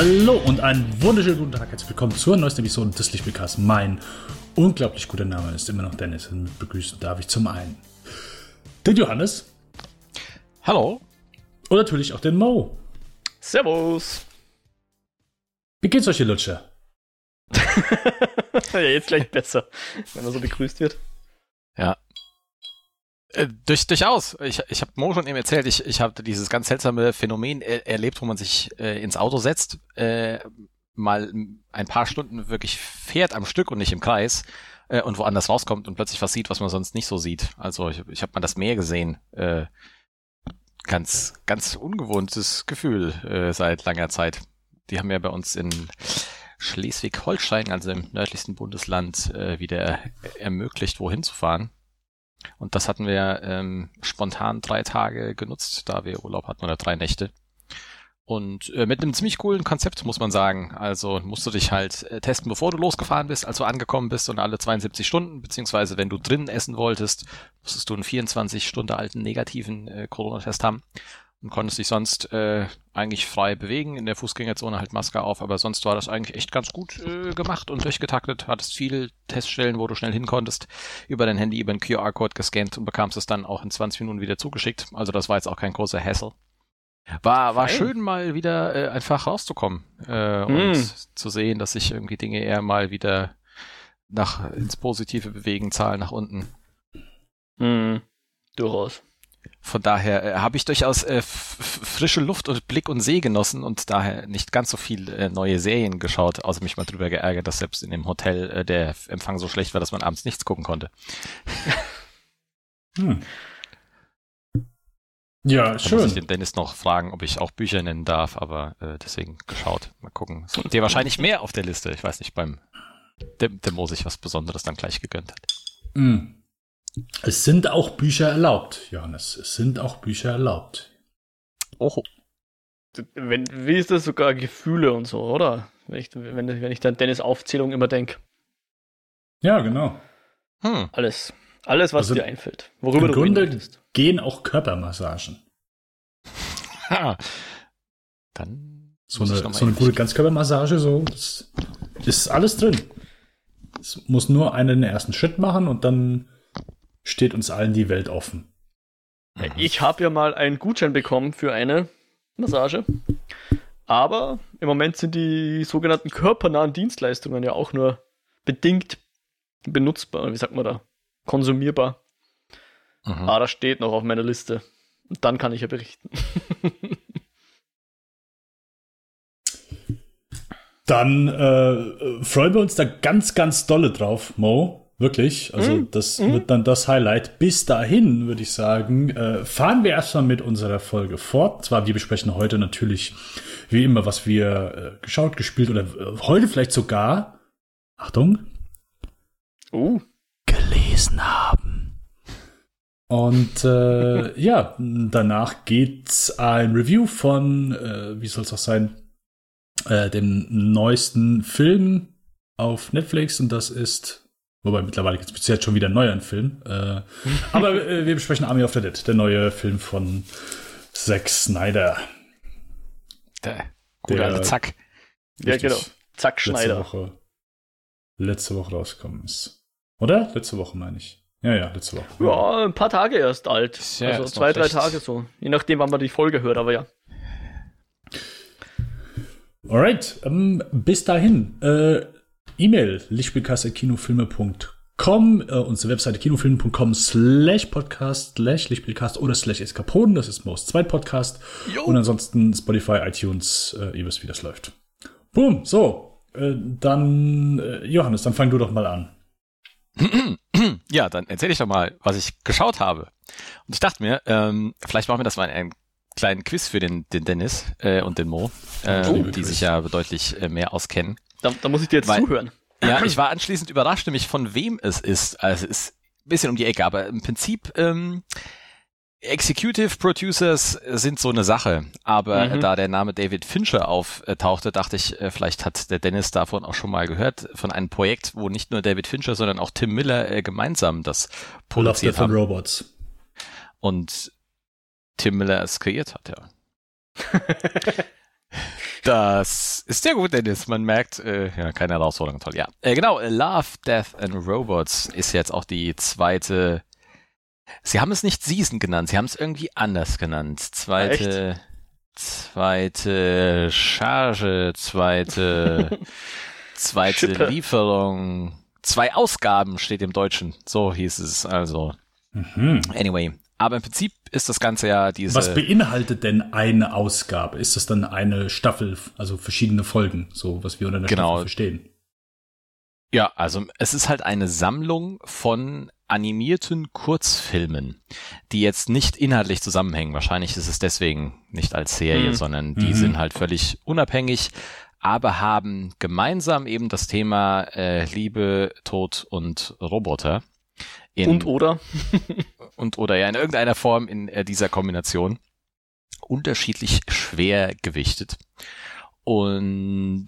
Hallo und einen wunderschönen guten Tag. Herzlich willkommen zur neuesten Episode des Lichtbildcasts. Mein unglaublich guter Name ist immer noch Dennis und mit begrüßen darf ich zum einen den Johannes. Hallo. Und natürlich auch den Mo. Servus. Wie geht's euch, ihr Lutscher? ja, jetzt gleich besser, wenn man so begrüßt wird. Ja. Äh, durch, durchaus. Ich, ich habe Mo schon eben erzählt, ich, ich habe dieses ganz seltsame Phänomen er, erlebt, wo man sich äh, ins Auto setzt, äh, mal ein paar Stunden wirklich fährt am Stück und nicht im Kreis äh, und woanders rauskommt und plötzlich was sieht, was man sonst nicht so sieht. Also ich, ich habe mal das Meer gesehen. Äh, ganz, ganz ungewohntes Gefühl äh, seit langer Zeit. Die haben ja bei uns in Schleswig-Holstein, also im nördlichsten Bundesland, äh, wieder ermöglicht, wohin zu fahren. Und das hatten wir ähm, spontan drei Tage genutzt, da wir Urlaub hatten oder drei Nächte. Und äh, mit einem ziemlich coolen Konzept, muss man sagen. Also musst du dich halt äh, testen, bevor du losgefahren bist, als du angekommen bist und alle 72 Stunden, beziehungsweise wenn du drinnen essen wolltest, musstest du einen 24 Stunden alten negativen äh, Corona-Test haben und konntest dich sonst äh, eigentlich frei bewegen, in der Fußgängerzone halt Maske auf, aber sonst war das eigentlich echt ganz gut äh, gemacht und durchgetaktet, hattest viele Teststellen, wo du schnell hin konntest, über dein Handy, über einen QR-Code gescannt und bekamst es dann auch in 20 Minuten wieder zugeschickt. Also das war jetzt auch kein großer Hassel. War, war schön mal wieder äh, einfach rauszukommen äh, und mm. zu sehen, dass sich irgendwie Dinge eher mal wieder nach ins Positive bewegen, Zahlen nach unten. Mm. Durchaus. Von daher äh, habe ich durchaus äh, frische Luft und Blick und See genossen und daher nicht ganz so viel äh, neue Serien geschaut, außer mich mal drüber geärgert, dass selbst in dem Hotel äh, der Empfang so schlecht war, dass man abends nichts gucken konnte. hm. Ja, da schön. muss ich den Dennis noch fragen, ob ich auch Bücher nennen darf, aber äh, deswegen geschaut. Mal gucken. Es gibt dir wahrscheinlich mehr auf der Liste. Ich weiß nicht, beim dem, dem Mo sich was Besonderes dann gleich gegönnt hat. Mm. Es sind auch Bücher erlaubt, Johannes. Es sind auch Bücher erlaubt. Oh. Wenn, wie ist das sogar Gefühle und so, oder? Wenn ich, wenn, wenn ich dann Dennis Aufzählung immer denke. Ja, genau. Hm. Alles. Alles, was also dir einfällt. Worüber im du Grunde gehen auch Körpermassagen. Ha. Dann so eine, so eine gute Ganzkörpermassage, so, das ist alles drin. Es muss nur einer den ersten Schritt machen und dann steht uns allen die Welt offen. Ich habe ja mal einen Gutschein bekommen für eine Massage. Aber im Moment sind die sogenannten körpernahen Dienstleistungen ja auch nur bedingt benutzbar. Wie sagt man da? Konsumierbar. Mhm. Aber das steht noch auf meiner Liste. Und dann kann ich ja berichten. dann äh, freuen wir uns da ganz, ganz dolle drauf, Mo. Wirklich. Also mm, das mm. wird dann das Highlight. Bis dahin, würde ich sagen, äh, fahren wir erstmal mit unserer Folge fort. Zwar, wir besprechen heute natürlich, wie immer, was wir äh, geschaut, gespielt oder äh, heute vielleicht sogar, Achtung, uh. gelesen haben. Und äh, ja, danach geht's ein Review von, äh, wie soll es auch sein, äh, dem neuesten Film auf Netflix und das ist Wobei mittlerweile gibt es bis jetzt schon wieder einen neuen Film. Äh, aber äh, wir besprechen Army of the Dead, der neue Film von Zack Snyder. Der gute alte Zack. Ja, genau. Zack Schneider. Letzte Woche, letzte Woche rausgekommen ist. Oder? Letzte Woche meine ich. Ja, ja, letzte Woche. Ja, ein paar Tage erst alt. Ja, also zwei, drei Tage so. Je nachdem, wann man die Folge hört, aber ja. Alright, ähm, bis dahin. Äh, E-Mail lichtspielcast.kinofilme.com, äh, unsere Webseite kinofilme.com slash podcast slash Lichtspielcast oder slash Eskapoden, das ist Most Zweit Podcast. Und ansonsten Spotify, iTunes, äh, ihr wisst, wie das läuft. Boom, so, äh, dann, äh, Johannes, dann fang du doch mal an. Ja, dann erzähle ich doch mal, was ich geschaut habe. Und ich dachte mir, ähm, vielleicht machen wir das mal einen kleinen Quiz für den, den Dennis äh, und den Mo, äh, oh, die sich ja deutlich äh, mehr auskennen. Da, da muss ich dir jetzt Weil, zuhören. Ja, ich war anschließend überrascht, nämlich von wem es ist. Also es ist ein bisschen um die Ecke, aber im Prinzip ähm, Executive Producers sind so eine Sache, aber mhm. da der Name David Fincher auftauchte, dachte ich, äh, vielleicht hat der Dennis davon auch schon mal gehört, von einem Projekt, wo nicht nur David Fincher, sondern auch Tim Miller äh, gemeinsam das produziert Love haben. Robots. Und Tim Miller es kreiert hat, ja. Das ist sehr gut, Dennis. Man merkt, äh, ja, keine Herausforderung, toll. Ja, äh, genau. Love, Death and Robots ist jetzt auch die zweite. Sie haben es nicht Season genannt, sie haben es irgendwie anders genannt. Zweite, Echt? zweite Charge, zweite, zweite Schippe. Lieferung, zwei Ausgaben steht im Deutschen. So hieß es also. Mhm. Anyway, aber im Prinzip ist das Ganze ja diese. Was beinhaltet denn eine Ausgabe? Ist das dann eine Staffel, also verschiedene Folgen, so was wir unter einer genau. Staffel verstehen? Ja, also es ist halt eine Sammlung von animierten Kurzfilmen, die jetzt nicht inhaltlich zusammenhängen. Wahrscheinlich ist es deswegen nicht als Serie, mhm. sondern die mhm. sind halt völlig unabhängig, aber haben gemeinsam eben das Thema äh, Liebe, Tod und Roboter. In, und oder? und oder ja in irgendeiner Form in äh, dieser Kombination unterschiedlich schwer gewichtet. Und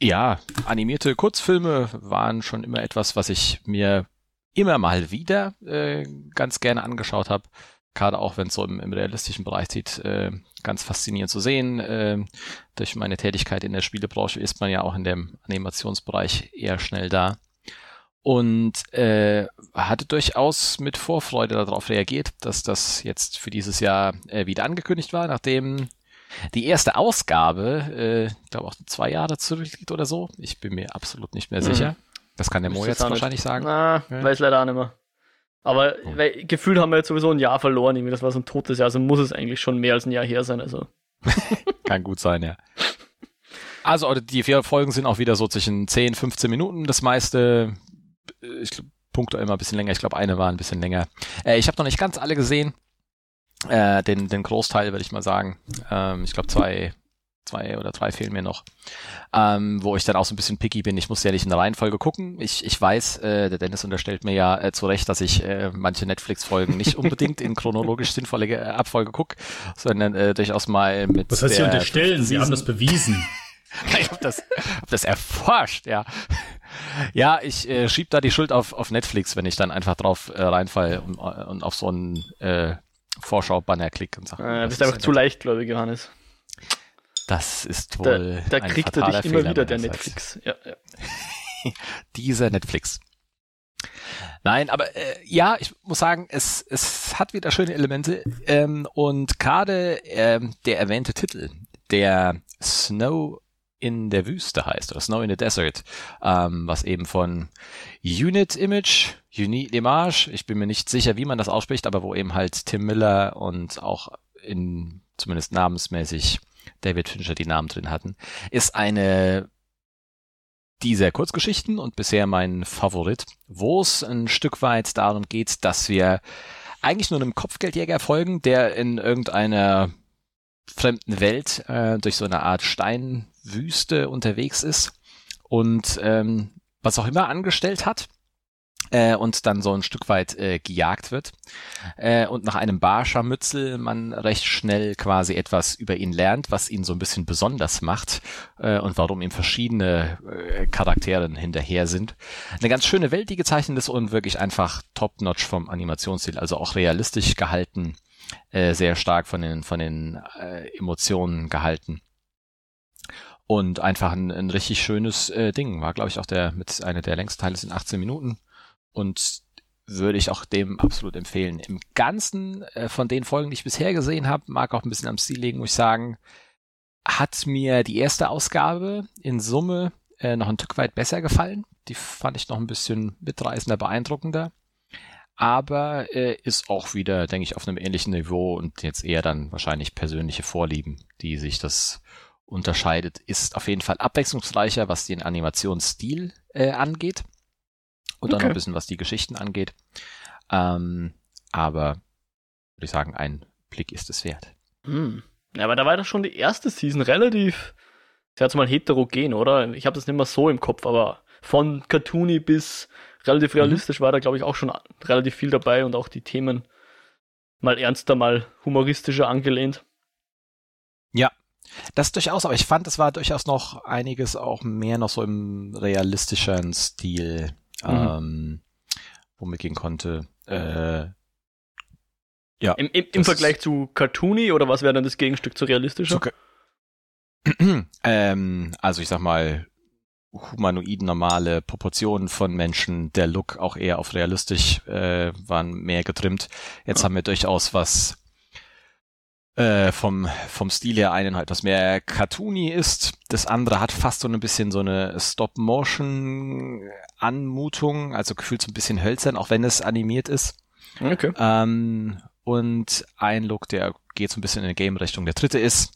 ja, animierte Kurzfilme waren schon immer etwas, was ich mir immer mal wieder äh, ganz gerne angeschaut habe. Gerade auch wenn es so im, im, realistischen Bereich sieht, äh, ganz faszinierend zu sehen. Äh, durch meine Tätigkeit in der Spielebranche ist man ja auch in dem Animationsbereich eher schnell da und äh, hatte durchaus mit Vorfreude darauf reagiert, dass das jetzt für dieses Jahr äh, wieder angekündigt war, nachdem die erste Ausgabe, äh, ich glaube auch zwei Jahre zurückliegt oder so. Ich bin mir absolut nicht mehr sicher. Mhm. Das kann der Mo jetzt wahrscheinlich nicht. sagen. Na, ja. weiß leider auch nicht mehr. Aber oh. weil, gefühlt haben wir jetzt sowieso ein Jahr verloren. Irgendwie. Das war so ein totes Jahr, also muss es eigentlich schon mehr als ein Jahr her sein. Also. kann gut sein, ja. Also die vier Folgen sind auch wieder so zwischen 10, 15 Minuten. Das meiste ich glaube, Punkte immer ein bisschen länger. Ich glaube, eine war ein bisschen länger. Äh, ich habe noch nicht ganz alle gesehen. Äh, den, den Großteil würde ich mal sagen. Ähm, ich glaube, zwei, zwei oder drei fehlen mir noch. Ähm, wo ich dann auch so ein bisschen picky bin. Ich muss ja nicht in der Reihenfolge gucken. Ich, ich weiß, äh, der Dennis unterstellt mir ja äh, zu Recht, dass ich äh, manche Netflix-Folgen nicht unbedingt in chronologisch sinnvolle äh, Abfolge gucke, sondern äh, durchaus mal mit. Was heißt Sie unterstellen? Sie haben das bewiesen. ich habe das, hab das erforscht, ja. Ja, ich äh, schieb da die Schuld auf, auf Netflix, wenn ich dann einfach drauf äh, reinfall und, und auf so einen äh, Vorschau-Banner klicke und sage. Äh, bist einfach zu leichtgläubig, Johannes. Das ist wohl. Da, da kriegt er dich immer wieder, der Netflix. Ja, ja. Dieser Netflix. Nein, aber äh, ja, ich muss sagen, es, es hat wieder schöne Elemente ähm, und gerade ähm, der erwähnte Titel, der Snow in der Wüste heißt oder Snow in the Desert, ähm, was eben von Unit Image, Unit Image, ich bin mir nicht sicher, wie man das ausspricht, aber wo eben halt Tim Miller und auch in zumindest namensmäßig David Fincher die Namen drin hatten, ist eine dieser Kurzgeschichten und bisher mein Favorit, wo es ein Stück weit darum geht, dass wir eigentlich nur einem Kopfgeldjäger folgen, der in irgendeiner fremden Welt äh, durch so eine Art Steinwüste unterwegs ist und ähm, was auch immer angestellt hat äh, und dann so ein Stück weit äh, gejagt wird äh, und nach einem Barscharmützel man recht schnell quasi etwas über ihn lernt, was ihn so ein bisschen besonders macht äh, und warum ihm verschiedene äh, Charakteren hinterher sind. Eine ganz schöne Welt, die gezeichnet ist und wirklich einfach top-notch vom Animationsstil, also auch realistisch gehalten äh, sehr stark von den, von den äh, Emotionen gehalten. Und einfach ein, ein richtig schönes äh, Ding. War, glaube ich, auch der mit einer der längsten Teile sind 18 Minuten. Und würde ich auch dem absolut empfehlen. Im Ganzen äh, von den Folgen, die ich bisher gesehen habe, mag auch ein bisschen am Stil legen, muss ich sagen, hat mir die erste Ausgabe in Summe äh, noch ein Stück weit besser gefallen. Die fand ich noch ein bisschen mitreißender, beeindruckender aber äh, ist auch wieder, denke ich, auf einem ähnlichen Niveau und jetzt eher dann wahrscheinlich persönliche Vorlieben, die sich das unterscheidet. Ist auf jeden Fall abwechslungsreicher, was den Animationsstil äh, angeht und okay. auch noch ein bisschen, was die Geschichten angeht. Ähm, aber würde ich sagen, ein Blick ist es wert. Hm. Ja, aber da war doch schon die erste Season relativ, ich sag mal heterogen, oder? Ich habe das nicht mehr so im Kopf, aber von Cartoony bis relativ mhm. realistisch war da, glaube ich, auch schon relativ viel dabei und auch die Themen mal ernster, mal humoristischer angelehnt. Ja, das durchaus, aber ich fand, es war durchaus noch einiges auch mehr noch so im realistischen Stil, mhm. ähm, wo man gehen konnte. Äh, ja. Im, im, im Vergleich zu Cartoony oder was wäre dann das Gegenstück zu realistischer? Zu, ähm, also ich sag mal, humanoiden normale Proportionen von Menschen, der Look auch eher auf realistisch, äh, waren mehr getrimmt. Jetzt ja. haben wir durchaus was äh, vom, vom Stil her einen halt was mehr cartoony ist. Das andere hat fast so ein bisschen so eine Stop-Motion-Anmutung, also gefühlt so ein bisschen hölzern, auch wenn es animiert ist. Okay. Ähm, und ein Look, der geht so ein bisschen in die Game-Richtung. Der dritte ist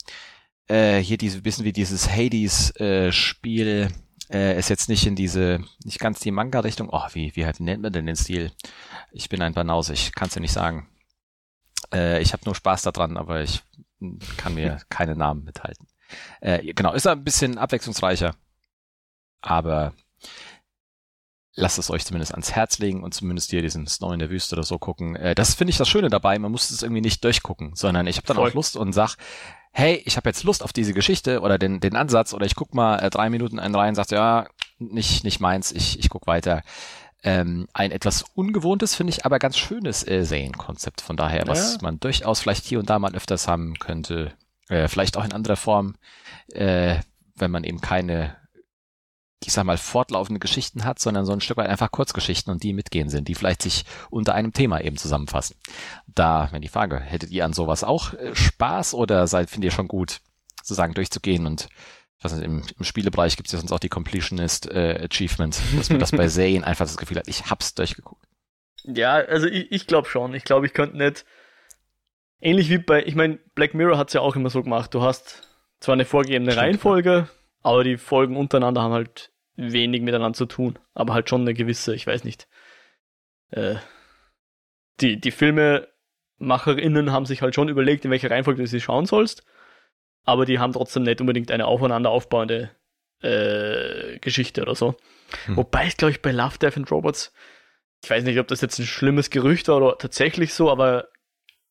äh, hier diese bisschen wie dieses Hades-Spiel. Äh, ist jetzt nicht in diese, nicht ganz die Manga-Richtung. Oh, wie, wie halt nennt man denn den Stil? Ich bin ein Banause, ich kann es ja nicht sagen. Äh, ich habe nur Spaß daran, aber ich kann mir keine Namen mithalten. Äh, genau, ist ein bisschen abwechslungsreicher. Aber lasst es euch zumindest ans Herz legen und zumindest hier diesen Snow in der Wüste oder so gucken. Äh, das finde ich das Schöne dabei. Man muss es irgendwie nicht durchgucken, sondern ich habe dann Voll. auch Lust und sag, hey, ich habe jetzt Lust auf diese Geschichte oder den, den Ansatz oder ich guck mal äh, drei Minuten einen rein und sagt, ja, nicht, nicht meins, ich, ich guck weiter. Ähm, ein etwas ungewohntes, finde ich, aber ganz schönes äh, Serienkonzept. Von daher, was ja. man durchaus vielleicht hier und da mal öfters haben könnte. Äh, vielleicht auch in anderer Form, äh, wenn man eben keine ich sag mal, fortlaufende Geschichten hat, sondern so ein Stück weit einfach Kurzgeschichten und die mitgehen sind, die vielleicht sich unter einem Thema eben zusammenfassen. Da, wenn die Frage, hättet ihr an sowas auch äh, Spaß oder seid, findet ihr schon gut, sozusagen durchzugehen und ich weiß nicht, im, im Spielebereich gibt es ja sonst auch die Completionist äh, Achievement, dass man das bei Serien einfach das Gefühl hat, ich hab's durchgeguckt. Ja, also ich, ich glaube schon. Ich glaube, ich könnte nicht. Ähnlich wie bei, ich meine, Black Mirror hat's ja auch immer so gemacht. Du hast zwar eine vorgegebene Stimmt, Reihenfolge, ja. Aber die Folgen untereinander haben halt wenig miteinander zu tun, aber halt schon eine gewisse, ich weiß nicht. Äh, die, die FilmemacherInnen haben sich halt schon überlegt, in welcher Reihenfolge du sie schauen sollst, aber die haben trotzdem nicht unbedingt eine aufeinander aufbauende äh, Geschichte oder so. Hm. Wobei es, glaube ich, bei Love, Death and Robots, ich weiß nicht, ob das jetzt ein schlimmes Gerücht war oder tatsächlich so, aber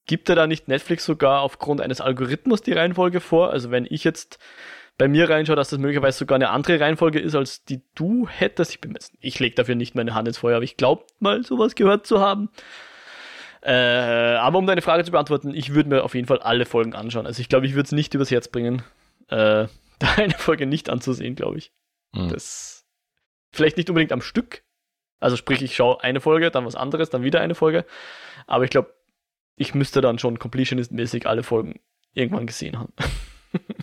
gibt er da nicht Netflix sogar aufgrund eines Algorithmus die Reihenfolge vor? Also wenn ich jetzt bei mir reinschaue, dass das möglicherweise sogar eine andere Reihenfolge ist, als die du hättest. Ich, bin, ich lege dafür nicht meine Hand ins Feuer, aber ich glaube mal sowas gehört zu haben. Äh, aber um deine Frage zu beantworten, ich würde mir auf jeden Fall alle Folgen anschauen. Also ich glaube, ich würde es nicht übers Herz bringen, äh, da eine Folge nicht anzusehen, glaube ich. Mhm. Das vielleicht nicht unbedingt am Stück. Also sprich, ich schaue eine Folge, dann was anderes, dann wieder eine Folge. Aber ich glaube, ich müsste dann schon completionist-mäßig alle Folgen irgendwann gesehen haben.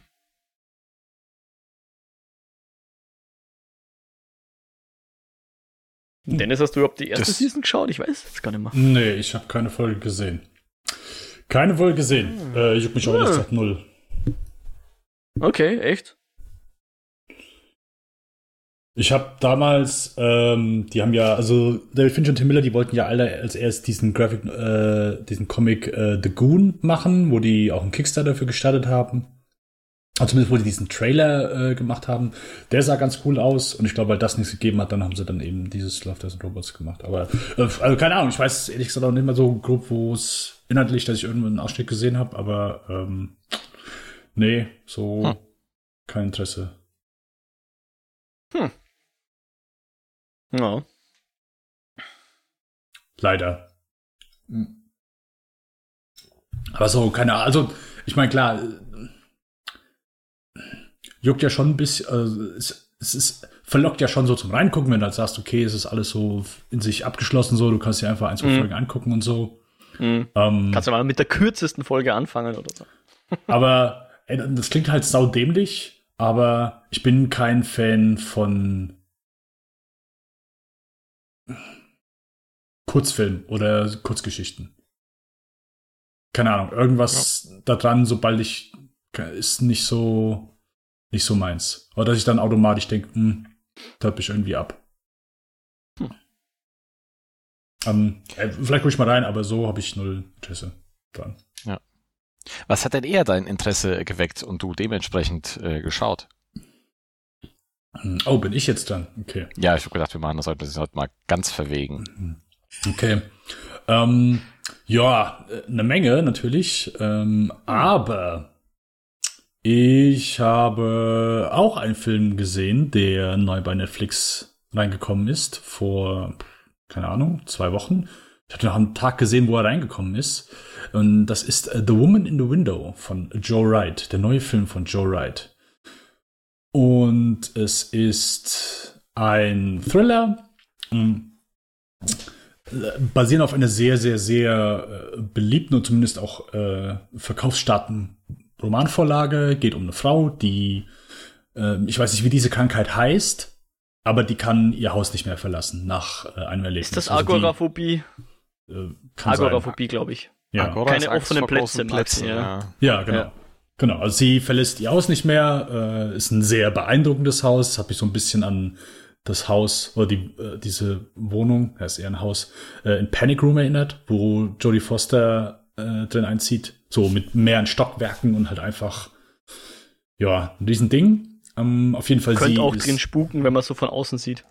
Dennis, hast du überhaupt die erste das, Season geschaut? Ich weiß es gar nicht mehr. Nee, ich habe keine Folge gesehen. Keine Folge gesehen. Hm. Äh, ich juck mich auch hm. erst null. Okay, echt? Ich habe damals, ähm, die haben ja, also David Finch und Tim Miller, die wollten ja alle als erst diesen Graphic, äh, diesen Comic äh, The Goon machen, wo die auch einen Kickstarter dafür gestartet haben. Also zumindest, wo die diesen Trailer äh, gemacht haben, der sah ganz cool aus und ich glaube, weil das nichts gegeben hat, dann haben sie dann eben dieses Love, Death Robots gemacht. Aber, äh, also keine Ahnung, ich weiß ehrlich gesagt auch nicht mehr so grob, wo es inhaltlich, dass ich irgendwo einen Ausschnitt gesehen habe, aber ähm, nee, so hm. kein Interesse. Hm. Ja. Leider. Hm. Aber so, keine Ahnung, also ich meine, klar, juckt ja schon ein bisschen, also es, es ist, verlockt ja schon so zum Reingucken, wenn du halt sagst, okay, es ist alles so in sich abgeschlossen, so, du kannst dir einfach ein, zwei mhm. Folgen angucken und so. Mhm. Ähm, kannst du mal mit der kürzesten Folge anfangen oder so. aber ey, das klingt halt saudämlich, aber ich bin kein Fan von Kurzfilm oder Kurzgeschichten. Keine Ahnung, irgendwas ja. da dran, sobald ich ist nicht so nicht so meins. Oder dass ich dann automatisch denke, hm, da ich irgendwie ab. Hm. Ähm, äh, vielleicht gucke ich mal rein, aber so habe ich null Interesse dran. Ja. Was hat denn eher dein Interesse geweckt und du dementsprechend äh, geschaut? Hm, oh, bin ich jetzt dann? Okay. Ja, ich habe gedacht, wir machen das heute, heute mal ganz verwegen. Hm. Okay. Ähm, ja, äh, eine Menge natürlich, ähm, aber ich habe auch einen Film gesehen, der neu bei Netflix reingekommen ist, vor, keine Ahnung, zwei Wochen. Ich hatte noch einen Tag gesehen, wo er reingekommen ist. Und das ist äh, The Woman in the Window von Joe Wright, der neue Film von Joe Wright. Und es ist ein Thriller. Hm. Basieren auf einer sehr, sehr, sehr äh, beliebten und zumindest auch äh, verkaufsstarken Romanvorlage. Geht um eine Frau, die, äh, ich weiß nicht, wie diese Krankheit heißt, aber die kann ihr Haus nicht mehr verlassen nach äh, einem Erlebnis. Ist das Agoraphobie? Also die, äh, Agoraphobie, glaube ich. Ja. Agora Keine offenen großen Plätze, ja. ja. Genau. Ja. Genau, also sie verlässt ihr Haus nicht mehr, äh, ist ein sehr beeindruckendes Haus, hat mich so ein bisschen an das Haus oder die, äh, diese Wohnung, ja, ist eher ein Haus, äh, in Panic Room erinnert, wo Jodie Foster äh, drin einzieht, so mit mehreren Stockwerken und halt einfach, ja, ein Riesending. Ähm, auf jeden Fall sie Könnte auch ist, drin spuken, wenn man so von außen sieht.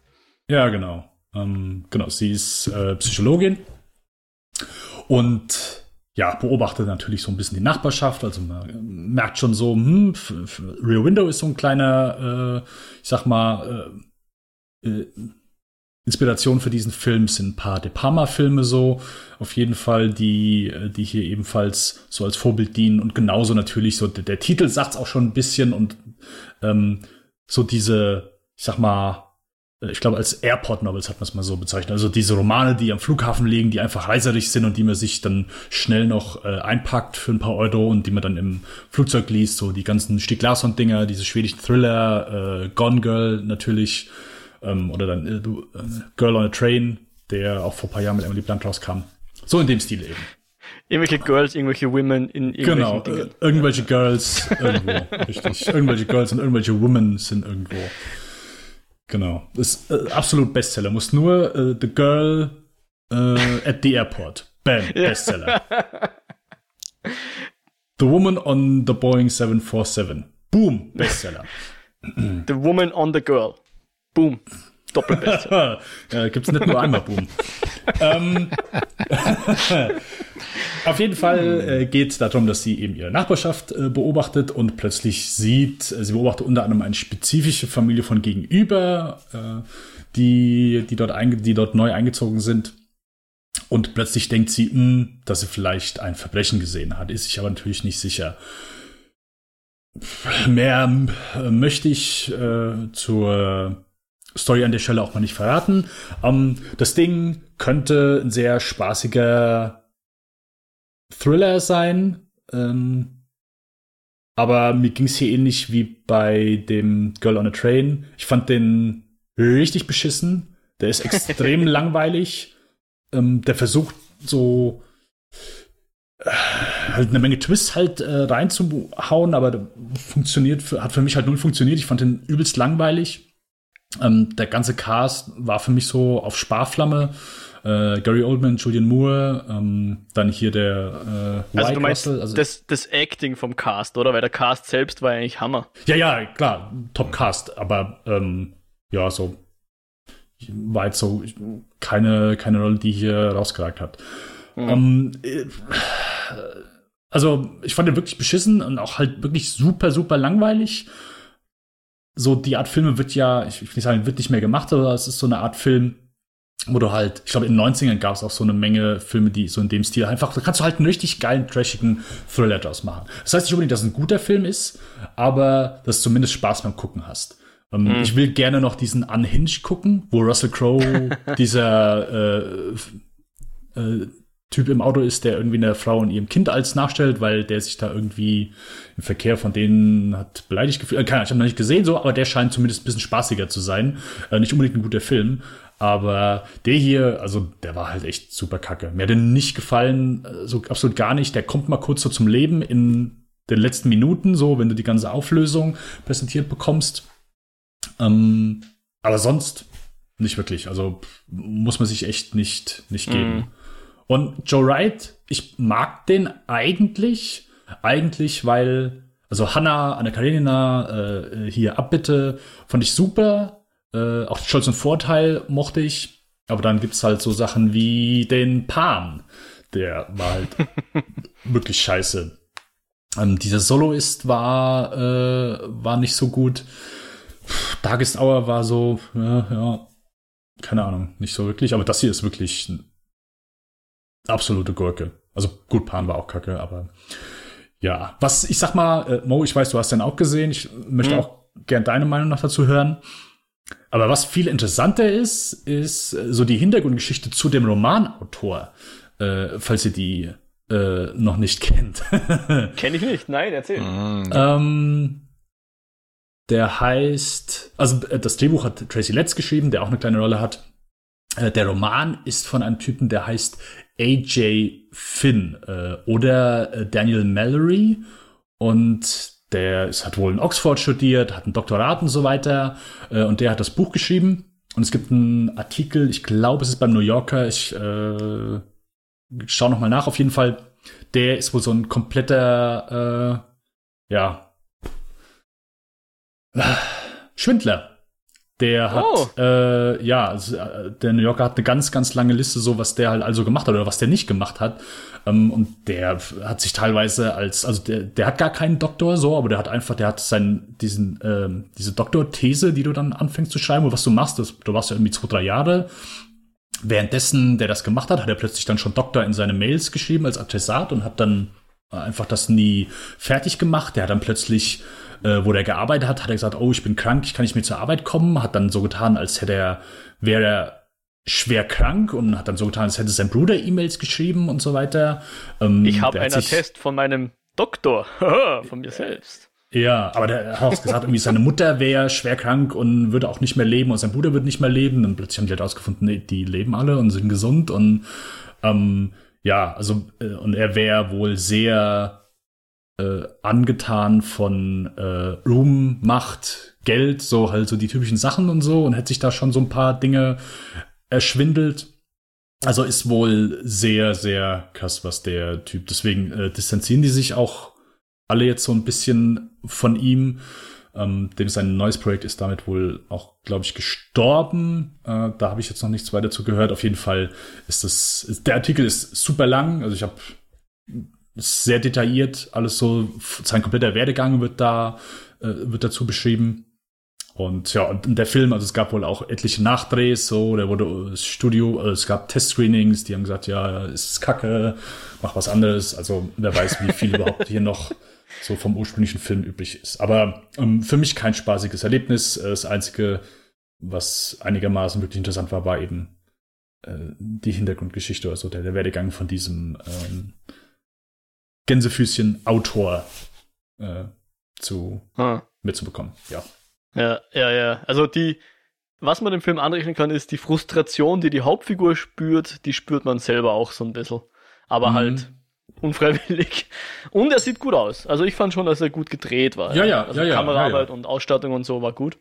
Ja, genau. Ähm, genau, sie ist äh, Psychologin und ja, beobachtet natürlich so ein bisschen die Nachbarschaft. Also man merkt schon so, hm, Rear Window ist so ein kleiner, äh, ich sag mal, äh, äh, Inspiration für diesen Film sind ein paar De Palma-Filme so, auf jeden Fall, die, äh, die hier ebenfalls so als Vorbild dienen und genauso natürlich so, der, der Titel sagt's auch schon ein bisschen und ähm, so diese, ich sag mal, äh, ich glaube, als Airport Novels hat man es mal so bezeichnet. Also diese Romane, die am Flughafen liegen, die einfach reiserig sind und die man sich dann schnell noch äh, einpackt für ein paar Euro und die man dann im Flugzeug liest. So die ganzen Stieg Larsson-Dinger, diese schwedischen Thriller, äh, Gone Girl natürlich. Ähm, oder dann äh, äh, Girl on a Train, der auch vor ein paar Jahren mit Emily Blunt rauskam. So in dem Stil eben. Irgendwelche Girls, irgendwelche Women in irgendwelchen Genau, äh, Dingen. irgendwelche Girls irgendwo, richtig. Irgendwelche Girls und irgendwelche Women sind irgendwo. Genau. Ist äh, absolut Bestseller. Muss nur äh, The Girl äh, at the Airport. Bam, Bestseller. the Woman on the Boeing 747. Boom, Bestseller. The Woman on the Girl. Boom. Doppelbest. ja, gibt's nicht nur einmal Boom. ähm, auf jeden Fall äh, geht es darum, dass sie eben ihre Nachbarschaft äh, beobachtet und plötzlich sieht, äh, sie beobachtet unter anderem eine spezifische Familie von gegenüber, äh, die, die, dort einge die dort neu eingezogen sind. Und plötzlich denkt sie, mh, dass sie vielleicht ein Verbrechen gesehen hat, ist sich aber natürlich nicht sicher. Mehr äh, möchte ich äh, zur Story an der Stelle auch mal nicht verraten. Ähm, das Ding könnte ein sehr spaßiger Thriller sein. Ähm, aber mir ging es hier ähnlich wie bei dem Girl on a Train. Ich fand den richtig beschissen. Der ist extrem langweilig. Ähm, der versucht so äh, halt eine Menge Twists halt äh, reinzuhauen, aber funktioniert, hat für mich halt null funktioniert. Ich fand den übelst langweilig. Ähm, der ganze Cast war für mich so auf Sparflamme. Äh, Gary Oldman, Julian Moore, ähm, dann hier der äh, Also White du meinst Russell, also, das, das Acting vom Cast, oder? Weil der Cast selbst war eigentlich Hammer. Ja, ja, klar, Top Cast, aber ähm, ja, so war jetzt so keine, keine Rolle, die hier rausgeragt hat. Ähm, äh, also, ich fand den wirklich beschissen und auch halt wirklich super, super langweilig. So, die Art Filme wird ja, ich will nicht sagen, wird nicht mehr gemacht, aber es ist so eine Art Film, wo du halt, ich glaube, in den 90ern gab es auch so eine Menge Filme, die so in dem Stil einfach, da kannst du halt einen richtig geilen, trashigen Thriller draus machen. Das heißt nicht unbedingt, dass es ein guter Film ist, aber dass du zumindest Spaß beim Gucken hast. Ähm, Ich will gerne noch diesen Unhinged gucken, wo Russell Crowe dieser äh, äh, Typ im Auto ist, der irgendwie eine Frau und ihrem Kind als nachstellt, weil der sich da irgendwie im Verkehr von denen hat beleidigt gefühlt. Äh, keine Ahnung, ich habe noch nicht gesehen, so, aber der scheint zumindest ein bisschen spaßiger zu sein. Äh, nicht unbedingt ein guter Film. Aber der hier, also der war halt echt super kacke. Mir hat der nicht gefallen, äh, so absolut gar nicht. Der kommt mal kurz so zum Leben in den letzten Minuten, so, wenn du die ganze Auflösung präsentiert bekommst. Ähm, aber sonst nicht wirklich. Also muss man sich echt nicht, nicht geben. Mhm. Und Joe Wright, ich mag den eigentlich, eigentlich, weil, also Hannah, Anna Karenina, äh, hier Abbitte, fand ich super. Äh, auch Stolz und Vorteil mochte ich. Aber dann gibt's halt so Sachen wie den Pan. Der war halt wirklich scheiße. Ähm, dieser Soloist war, äh, war nicht so gut. Darkest Hour war so, ja, ja, keine Ahnung, nicht so wirklich. Aber das hier ist wirklich absolute Gurke. Also gut, Pan war auch kacke, aber ja. Was, ich sag mal, äh, Mo, ich weiß, du hast den auch gesehen. Ich möchte Mhm. auch gern deine Meinung noch dazu hören. Aber was viel interessanter ist, ist äh, so die Hintergrundgeschichte zu dem Romanautor, äh, falls ihr die äh, noch nicht kennt. Kenn ich nicht, nein, erzähl. Mhm. Ähm, der heißt, also äh, das Drehbuch hat Tracy Letts geschrieben, der auch eine kleine Rolle hat. Äh, der Roman ist von einem Typen, der heißt AJ Finn äh, oder äh, Daniel Mallory. Und der ist, hat wohl in Oxford studiert, hat ein Doktorat und so weiter. Äh, und der hat das Buch geschrieben. Und es gibt einen Artikel, ich glaube, es ist beim New Yorker, ich äh, schau noch mal nach, auf jeden Fall, der ist wohl so ein kompletter, äh, ja, Schwindler. Der hat, oh. äh, ja, äh, der New Yorker hat eine ganz, ganz lange Liste, so was der halt also gemacht hat oder was der nicht gemacht hat. Ähm, und der hat sich teilweise als, also der, der hat gar keinen Doktor so, aber der hat einfach, der hat seinen, diesen, ähm, diese Doktorthese, die du dann anfängst zu schreiben, und was du machst, das, du warst ja irgendwie zwei, drei Jahre. Währenddessen, der das gemacht hat, hat er plötzlich dann schon Doktor in seine Mails geschrieben als Attesat und hat dann einfach das nie fertig gemacht. Der hat dann plötzlich äh, wo der gearbeitet hat, hat er gesagt, oh, ich bin krank, ich kann nicht mehr zur Arbeit kommen, hat dann so getan, als hätte er, wäre er schwer krank und hat dann so getan, als hätte sein Bruder E-Mails geschrieben und so weiter. Ähm, ich habe einen Test von meinem Doktor, von mir selbst. Ja, aber der hat auch gesagt, irgendwie seine Mutter wäre schwer krank und würde auch nicht mehr leben und sein Bruder würde nicht mehr leben. Und plötzlich haben die halt ausgefunden, nee, die leben alle und sind gesund und ähm, ja, also äh, und er wäre wohl sehr äh, angetan von äh, Ruhm, Macht, Geld, so halt so die typischen Sachen und so und hätte sich da schon so ein paar Dinge erschwindelt. Also ist wohl sehr, sehr krass, was der Typ. Deswegen äh, distanzieren die sich auch alle jetzt so ein bisschen von ihm. Ähm, dem sein neues Projekt ist damit wohl auch, glaube ich, gestorben. Äh, da habe ich jetzt noch nichts weiter zu gehört. Auf jeden Fall ist das, ist, der Artikel ist super lang. Also ich habe sehr detailliert, alles so, sein kompletter Werdegang wird da, äh, wird dazu beschrieben. Und ja, und der Film, also es gab wohl auch etliche Nachdrehs, so, der wurde das Studio, also es gab Testscreenings, die haben gesagt, ja, ist kacke, mach was anderes. Also wer weiß, wie viel überhaupt hier noch so vom ursprünglichen Film üblich ist. Aber ähm, für mich kein spaßiges Erlebnis. Das Einzige, was einigermaßen wirklich interessant war, war eben äh, die Hintergrundgeschichte, also der, der Werdegang von diesem ähm, Gänsefüßchen-Autor äh, zu ah. mitzubekommen. Ja. Ja, ja, ja. Also die, was man dem Film anrechnen kann, ist die Frustration, die die Hauptfigur spürt, die spürt man selber auch so ein bisschen. Aber mhm. halt unfreiwillig. Und er sieht gut aus. Also ich fand schon, dass er gut gedreht war. Ja, ja, also ja, ja Kameraarbeit ja, ja. und Ausstattung und so war gut.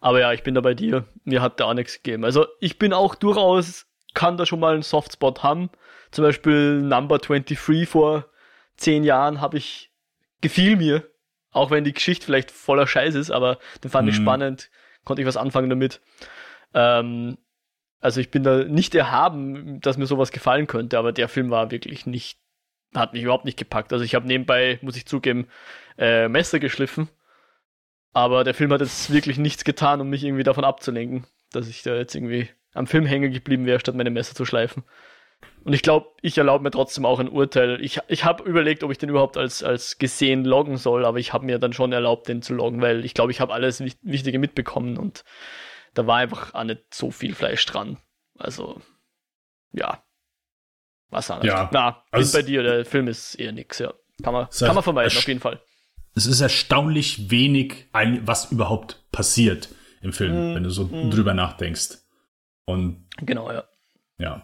Aber ja, ich bin da bei dir. Mir hat da auch nichts gegeben. Also ich bin auch durchaus, kann da schon mal einen Softspot haben. Zum Beispiel Number 23 vor zehn Jahren habe ich, gefiel mir, auch wenn die Geschichte vielleicht voller Scheiß ist, aber den fand mhm. ich spannend, konnte ich was anfangen damit. Ähm, also ich bin da nicht erhaben, dass mir sowas gefallen könnte, aber der Film war wirklich nicht, hat mich überhaupt nicht gepackt. Also ich habe nebenbei, muss ich zugeben, äh, Messer geschliffen, aber der Film hat jetzt wirklich nichts getan, um mich irgendwie davon abzulenken, dass ich da jetzt irgendwie am Film hängen geblieben wäre, statt meine Messer zu schleifen. Und ich glaube, ich erlaube mir trotzdem auch ein Urteil. Ich, ich habe überlegt, ob ich den überhaupt als, als gesehen loggen soll, aber ich habe mir dann schon erlaubt, den zu loggen, weil ich glaube, ich habe alles Wichtige mitbekommen und da war einfach auch nicht so viel Fleisch dran. Also, ja. Was anderes. Ja, Na, also bei dir, der Film ist eher nix, ja. Kann man, kann man vermeiden, auf jeden Fall. Es ist erstaunlich wenig, was überhaupt passiert im Film, mm, wenn du so mm. drüber nachdenkst. Und genau, ja. Ja.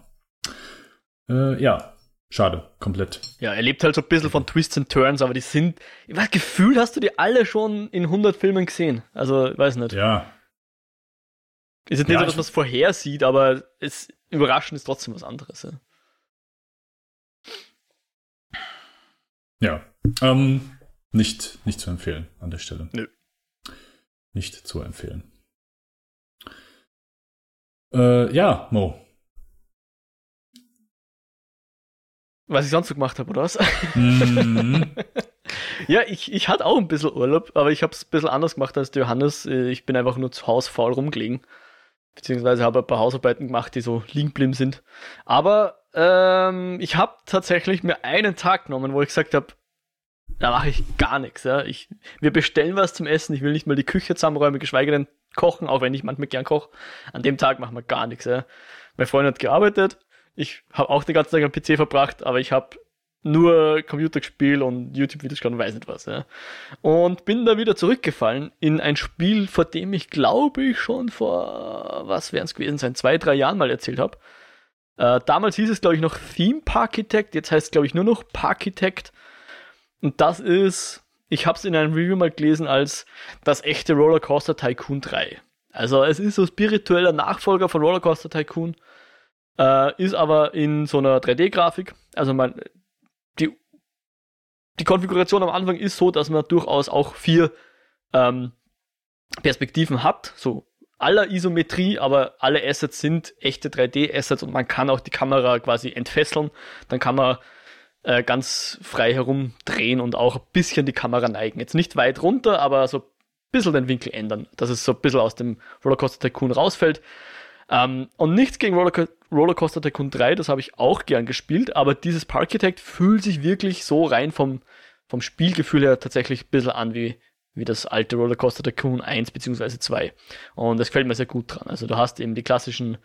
Äh, ja, schade, komplett. Ja, er lebt halt so ein bisschen von Twists and Turns, aber die sind, ich weiß, Gefühl hast du die alle schon in 100 Filmen gesehen. Also, weiß nicht. Ja. Ist jetzt nicht ja, so, dass man es vorhersieht, aber es überraschend ist trotzdem was anderes. Ja. Ja, ähm, nicht, nicht zu empfehlen an der Stelle. Nö. Nicht zu empfehlen. Äh, ja, Mo, Was ich sonst so gemacht habe, oder was? Mhm. ja, ich, ich hatte auch ein bisschen Urlaub, aber ich habe es ein bisschen anders gemacht als der Johannes. Äh, ich bin einfach nur zu Hause faul rumgelegen. Beziehungsweise habe ein paar Hausarbeiten gemacht, die so liegen sind. Aber ähm, ich habe tatsächlich mir einen Tag genommen, wo ich gesagt habe, da mache ich gar nichts. Ja. Ich, wir bestellen was zum Essen, ich will nicht mal die Küche zusammenräumen, geschweige denn kochen, auch wenn ich manchmal gern koche. An dem Tag machen wir gar nichts. Ja. Mein Freund hat gearbeitet, ich habe auch den ganzen Tag am PC verbracht, aber ich habe nur Computer gespielt und YouTube-Videos geschaut und weiß nicht was. Ja. Und bin da wieder zurückgefallen in ein Spiel, vor dem ich glaube ich schon vor, was werden es gewesen sein, zwei, drei Jahren mal erzählt habe. Äh, damals hieß es glaube ich noch Theme Parkitect, jetzt heißt es glaube ich nur noch Parkitect. Und das ist, ich habe es in einem Review mal gelesen als das echte Rollercoaster Tycoon 3. Also es ist so spiritueller Nachfolger von Rollercoaster Tycoon, äh, ist aber in so einer 3D-Grafik. Also man, die, die Konfiguration am Anfang ist so, dass man durchaus auch vier ähm, Perspektiven hat, so aller Isometrie, aber alle Assets sind echte 3D-Assets und man kann auch die Kamera quasi entfesseln. Dann kann man äh, ganz frei herumdrehen und auch ein bisschen die Kamera neigen. Jetzt nicht weit runter, aber so ein bisschen den Winkel ändern, dass es so ein bisschen aus dem Rollercoaster Tycoon rausfällt. Ähm, und nichts gegen Rollerco Rollercoaster Tycoon 3, das habe ich auch gern gespielt, aber dieses Parkitect fühlt sich wirklich so rein vom, vom Spielgefühl her tatsächlich ein bisschen an wie, wie das alte Rollercoaster Tycoon 1 bzw. 2. Und das gefällt mir sehr gut dran. Also du hast eben die klassischen,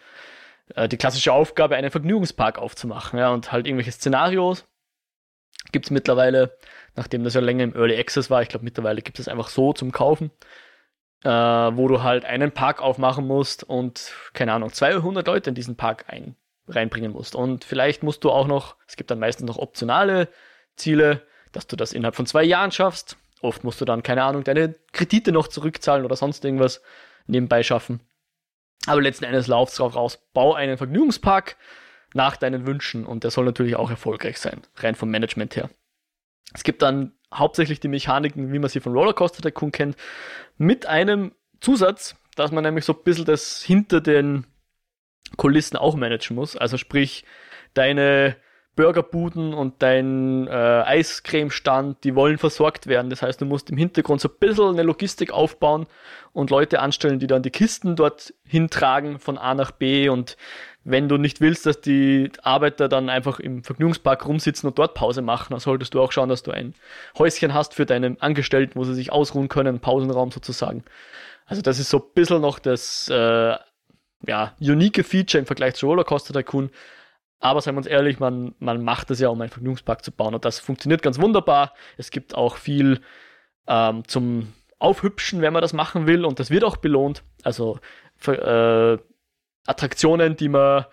äh, die klassische Aufgabe, einen Vergnügungspark aufzumachen, ja, und halt irgendwelche Szenarios Gibt es mittlerweile, nachdem das ja länger im Early Access war, ich glaube mittlerweile gibt es einfach so zum Kaufen, äh, wo du halt einen Park aufmachen musst und, keine Ahnung, 200 Leute in diesen Park ein, reinbringen musst. Und vielleicht musst du auch noch, es gibt dann meistens noch optionale Ziele, dass du das innerhalb von zwei Jahren schaffst. Oft musst du dann, keine Ahnung, deine Kredite noch zurückzahlen oder sonst irgendwas nebenbei schaffen. Aber letzten Endes laufst drauf raus, bau einen Vergnügungspark, nach deinen Wünschen und der soll natürlich auch erfolgreich sein, rein vom Management her. Es gibt dann hauptsächlich die Mechaniken, wie man sie von Rollercoaster Tycoon kennt, mit einem Zusatz, dass man nämlich so ein bisschen das hinter den Kulissen auch managen muss. Also sprich, deine Burgerbuden und dein äh, Eiscremestand, die wollen versorgt werden. Das heißt, du musst im Hintergrund so ein bisschen eine Logistik aufbauen und Leute anstellen, die dann die Kisten dort hintragen von A nach B und wenn du nicht willst, dass die Arbeiter dann einfach im Vergnügungspark rumsitzen und dort Pause machen, dann solltest du auch schauen, dass du ein Häuschen hast für deine Angestellten, wo sie sich ausruhen können, Pausenraum sozusagen. Also das ist so ein bisschen noch das äh, ja, unique Feature im Vergleich zu Rollercoaster Tycoon. Aber seien wir uns ehrlich, man, man macht das ja, um einen Vergnügungspark zu bauen. Und das funktioniert ganz wunderbar. Es gibt auch viel ähm, zum Aufhübschen, wenn man das machen will. Und das wird auch belohnt. Also äh, Attraktionen, die man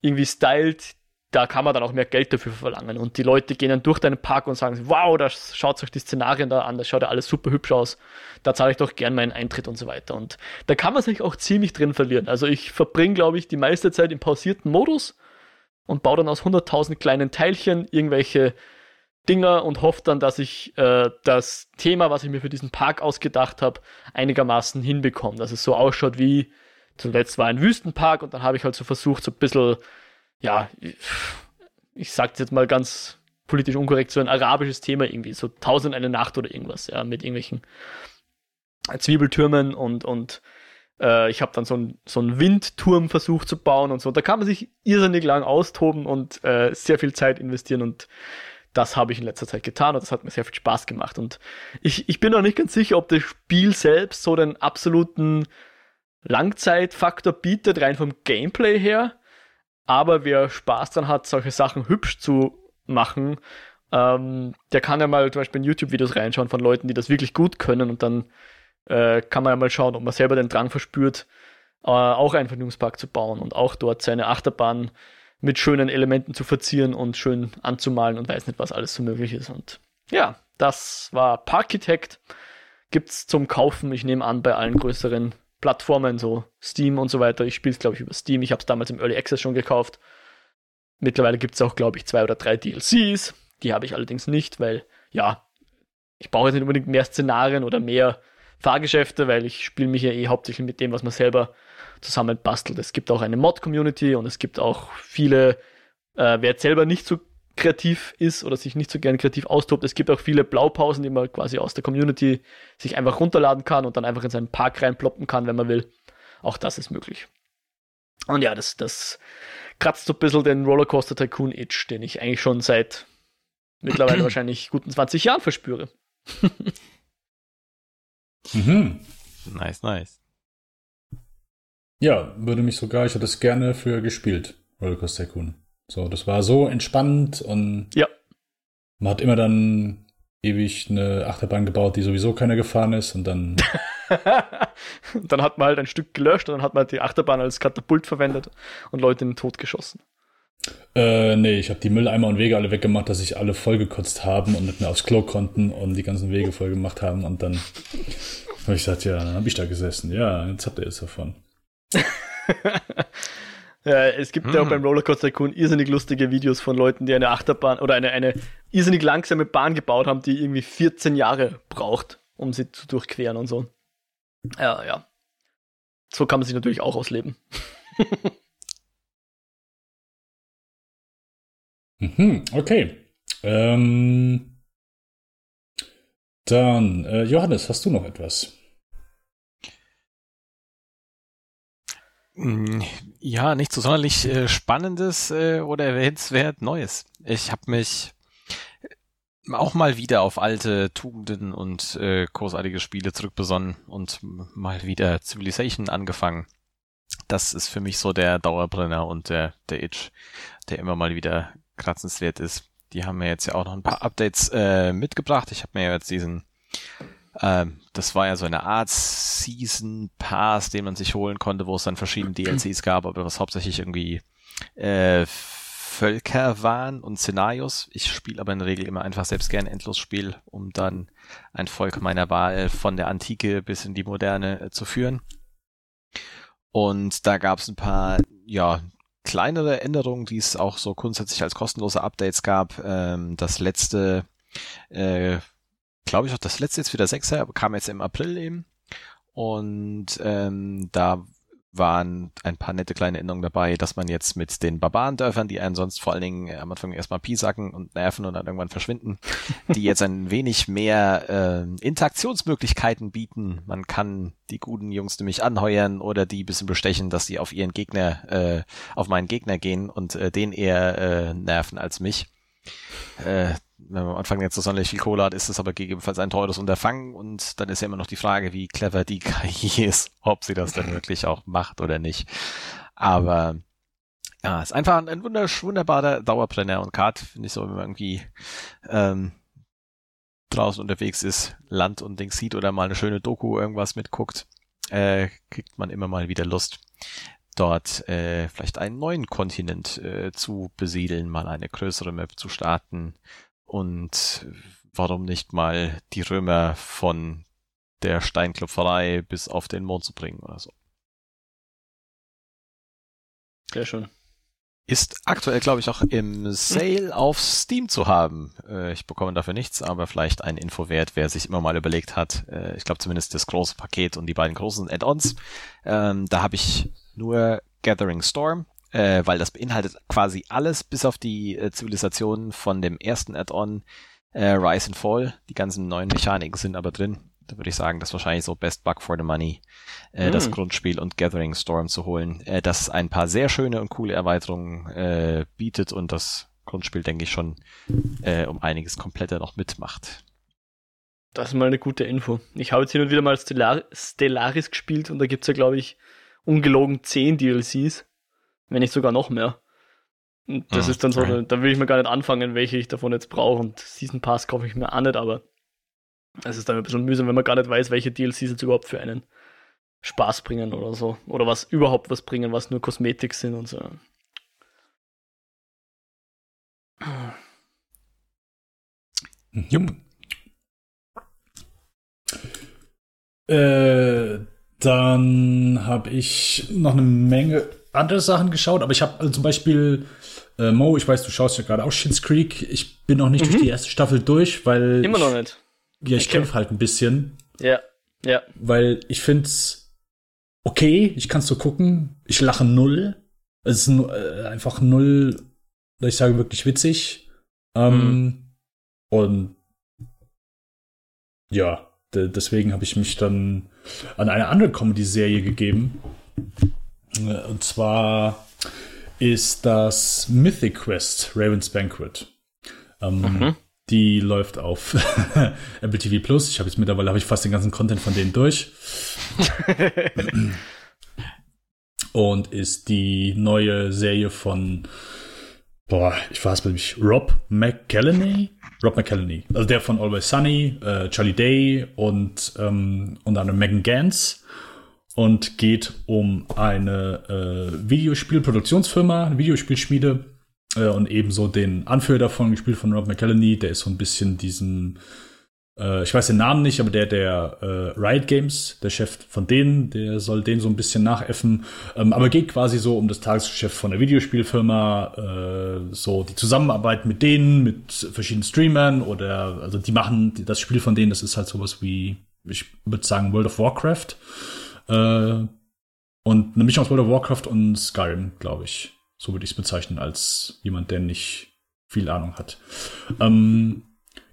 irgendwie stylt, da kann man dann auch mehr Geld dafür verlangen. Und die Leute gehen dann durch deinen Park und sagen, wow, da schaut euch die Szenarien da an, das schaut ja alles super hübsch aus. Da zahle ich doch gern meinen Eintritt und so weiter. Und da kann man sich auch ziemlich drin verlieren. Also ich verbringe, glaube ich, die meiste Zeit im pausierten Modus und baue dann aus 100.000 kleinen Teilchen irgendwelche Dinger und hoffe dann, dass ich äh, das Thema, was ich mir für diesen Park ausgedacht habe, einigermaßen hinbekomme. Dass es so ausschaut wie Zuletzt war ein Wüstenpark und dann habe ich halt so versucht, so ein bisschen, ja, ich, ich sag's jetzt mal ganz politisch unkorrekt, so ein arabisches Thema irgendwie, so Tausend eine Nacht oder irgendwas, ja, mit irgendwelchen Zwiebeltürmen und, und äh, ich habe dann so einen so Windturm versucht zu bauen und so. Da kann man sich irrsinnig lang austoben und äh, sehr viel Zeit investieren und das habe ich in letzter Zeit getan und das hat mir sehr viel Spaß gemacht. Und ich, ich bin noch nicht ganz sicher, ob das Spiel selbst so den absoluten Langzeitfaktor bietet, rein vom Gameplay her. Aber wer Spaß dran hat, solche Sachen hübsch zu machen, ähm, der kann ja mal zum Beispiel in YouTube-Videos reinschauen von Leuten, die das wirklich gut können und dann äh, kann man ja mal schauen, ob man selber den Drang verspürt, äh, auch einen Vergnügungspark zu bauen und auch dort seine Achterbahn mit schönen Elementen zu verzieren und schön anzumalen und weiß nicht, was alles so möglich ist. Und ja, das war Parkitect. Gibt's zum Kaufen, ich nehme an, bei allen größeren Plattformen, so Steam und so weiter. Ich spiele es, glaube ich, über Steam. Ich habe es damals im Early Access schon gekauft. Mittlerweile gibt es auch, glaube ich, zwei oder drei DLCs. Die habe ich allerdings nicht, weil, ja, ich brauche jetzt nicht unbedingt mehr Szenarien oder mehr Fahrgeschäfte, weil ich spiele mich ja eh hauptsächlich mit dem, was man selber zusammen bastelt. Es gibt auch eine Mod-Community und es gibt auch viele, äh, wer jetzt selber nicht so kreativ ist oder sich nicht so gerne kreativ austobt. Es gibt auch viele Blaupausen, die man quasi aus der Community sich einfach runterladen kann und dann einfach in seinen Park reinploppen kann, wenn man will. Auch das ist möglich. Und ja, das, das kratzt so ein bisschen den Rollercoaster Tycoon Itch, den ich eigentlich schon seit mittlerweile wahrscheinlich guten 20 Jahren verspüre. Mhm. Nice, nice. Ja, würde mich sogar, ich hätte es gerne früher gespielt, Rollercoaster Tycoon. So, das war so entspannt und Ja. man hat immer dann ewig eine Achterbahn gebaut, die sowieso keiner gefahren ist und dann, dann hat man halt ein Stück gelöscht und dann hat man die Achterbahn als Katapult verwendet und Leute in den Tod geschossen. Äh, nee, ich habe die Mülleimer und Wege alle weggemacht, dass sich alle vollgekotzt haben und nicht mehr aufs Klo konnten und die ganzen Wege voll gemacht haben und dann habe ich gesagt, ja, dann habe ich da gesessen. Ja, jetzt habt ihr jetzt davon. Ja, es gibt ja auch Hm. beim Rollercoaster Tycoon irrsinnig lustige Videos von Leuten, die eine Achterbahn oder eine, eine irrsinnig langsame Bahn gebaut haben, die irgendwie 14 Jahre braucht, um sie zu durchqueren und so. Ja, ja. So kann man sich natürlich auch ausleben. Mhm, okay. Ähm, dann, äh, Johannes, hast du noch etwas? Mm, Ja, nicht so sonderlich äh, spannendes äh, oder erwähnenswert Neues. Ich habe mich auch mal wieder auf alte Tugenden und äh, großartige Spiele zurückbesonnen und mal wieder Civilization angefangen. Das ist für mich so der Dauerbrenner und der, der Itch, der immer mal wieder kratzenswert ist. Die haben mir jetzt ja auch noch ein paar Updates äh, mitgebracht. Ich habe mir jetzt diesen ähm, das war ja so eine Art Season Pass, den man sich holen konnte, wo es dann verschiedene DLCs gab, aber was hauptsächlich irgendwie äh, Völker waren und Szenarios. Ich spiele aber in der Regel immer einfach selbst gern Endlosspiel, um dann ein Volk meiner Wahl von der Antike bis in die Moderne äh, zu führen. Und da gab es ein paar, ja, kleinere Änderungen, die es auch so grundsätzlich als kostenlose Updates gab. Ähm, das letzte äh, glaube ich auch das letzte jetzt wieder Sechser, aber kam jetzt im April eben. Und ähm, da waren ein paar nette kleine Änderungen dabei, dass man jetzt mit den Barbarendörfern, die einen sonst vor allen Dingen am Anfang erstmal piesacken und nerven und dann irgendwann verschwinden, die jetzt ein wenig mehr äh, Interaktionsmöglichkeiten bieten. Man kann die guten Jungs nämlich anheuern oder die ein bisschen bestechen, dass sie auf ihren Gegner, äh, auf meinen Gegner gehen und äh, den eher äh, nerven als mich. Äh, wenn man am Anfang jetzt so sonderlich viel Kohle hat, ist es aber gegebenenfalls ein teures Unterfangen und dann ist ja immer noch die Frage, wie clever die KI ist, ob sie das dann wirklich auch macht oder nicht. Aber ja, ist einfach ein, ein wundersch- wunderbarer Dauerbrenner und Kart finde ich so, wenn man irgendwie ähm, draußen unterwegs ist, Land und Dings sieht oder mal eine schöne Doku irgendwas mitguckt, äh, kriegt man immer mal wieder Lust dort äh, vielleicht einen neuen Kontinent äh, zu besiedeln, mal eine größere Map zu starten und warum nicht mal die Römer von der Steinklopferei bis auf den Mond zu bringen oder so. Sehr schön. Ist aktuell, glaube ich, auch im Sale auf Steam zu haben. Äh, ich bekomme dafür nichts, aber vielleicht ein Infowert, wer sich immer mal überlegt hat. Äh, ich glaube zumindest das große Paket und die beiden großen Add-ons. Ähm, da habe ich nur Gathering Storm, äh, weil das beinhaltet quasi alles, bis auf die äh, Zivilisation von dem ersten Add-on äh, Rise and Fall. Die ganzen neuen Mechaniken sind aber drin. Da würde ich sagen, das ist wahrscheinlich so Best Bug for the Money, äh, das Mm. Grundspiel und Gathering Storm zu holen, äh, das ein paar sehr schöne und coole Erweiterungen äh, bietet und das Grundspiel, denke ich, schon äh, um einiges kompletter noch mitmacht. Das ist mal eine gute Info. Ich habe jetzt hin und wieder mal Stellar Stellaris gespielt und da gibt's ja, glaube ich, ungelogen 10 DLCs. Wenn nicht sogar noch mehr. Und das Mhm, ist dann so, da, da will ich mir gar nicht anfangen, welche ich davon jetzt brauche. Und Season Pass kaufe ich mir auch nicht, aber es ist dann ein bisschen mühsam, wenn man gar nicht weiß, welche DLCs jetzt überhaupt für einen Spaß bringen oder so. Oder was überhaupt was bringen, was nur Kosmetik sind und so. Jupp. Äh, dann habe ich noch eine Menge andere Sachen geschaut, aber ich habe also zum Beispiel äh, Mo, ich weiß, du schaust ja gerade auch Schitt's Creek. Ich bin noch nicht Mhm. durch die erste Staffel durch, weil Immer ich, noch nicht. Ja, ich Okay. kämpfe halt ein bisschen, Ja, ja. weil ich find's okay, ich kann's so gucken. Ich lache null. Es ist äh, einfach null, ich sage, wirklich witzig. Ähm, Und ja, de deswegen habe ich mich dann an eine andere Comedy-Serie gegeben. Äh, Und zwar ist das Mythic Quest, Raven's Banquet. Ähm, Mhm. Die läuft auf Apple TV Plus. Ich habe jetzt mittlerweile habe ich fast den ganzen Content von denen durch. und ist die neue Serie von boah, ich weiß nicht, Rob McCallany? Rob McCallany. Also der von Always Sunny, äh, Charlie Day und ähm, unter anderem Megan Gans. Und geht um eine äh, Videospielproduktionsfirma, eine Videospielschmiede. Äh, und ebenso den Anführer davon, gespielt von Rob McCallany, der ist so ein bisschen diesem äh, ich weiß den Namen nicht, aber der, der äh, Riot Games, der Chef von denen, der soll den so ein bisschen nachäffen. Ähm, aber geht quasi so um das Tagesgeschäft von der Videospielfirma, äh, so die Zusammenarbeit mit denen, mit verschiedenen Streamern oder also die machen das Spiel von denen, das ist halt sowas wie, ich würde sagen, World of Warcraft. Äh, und eine Mischung aus World of Warcraft und Skyrim, glaube ich. So würde ich es bezeichnen, als jemand, der nicht viel Ahnung hat. Ähm,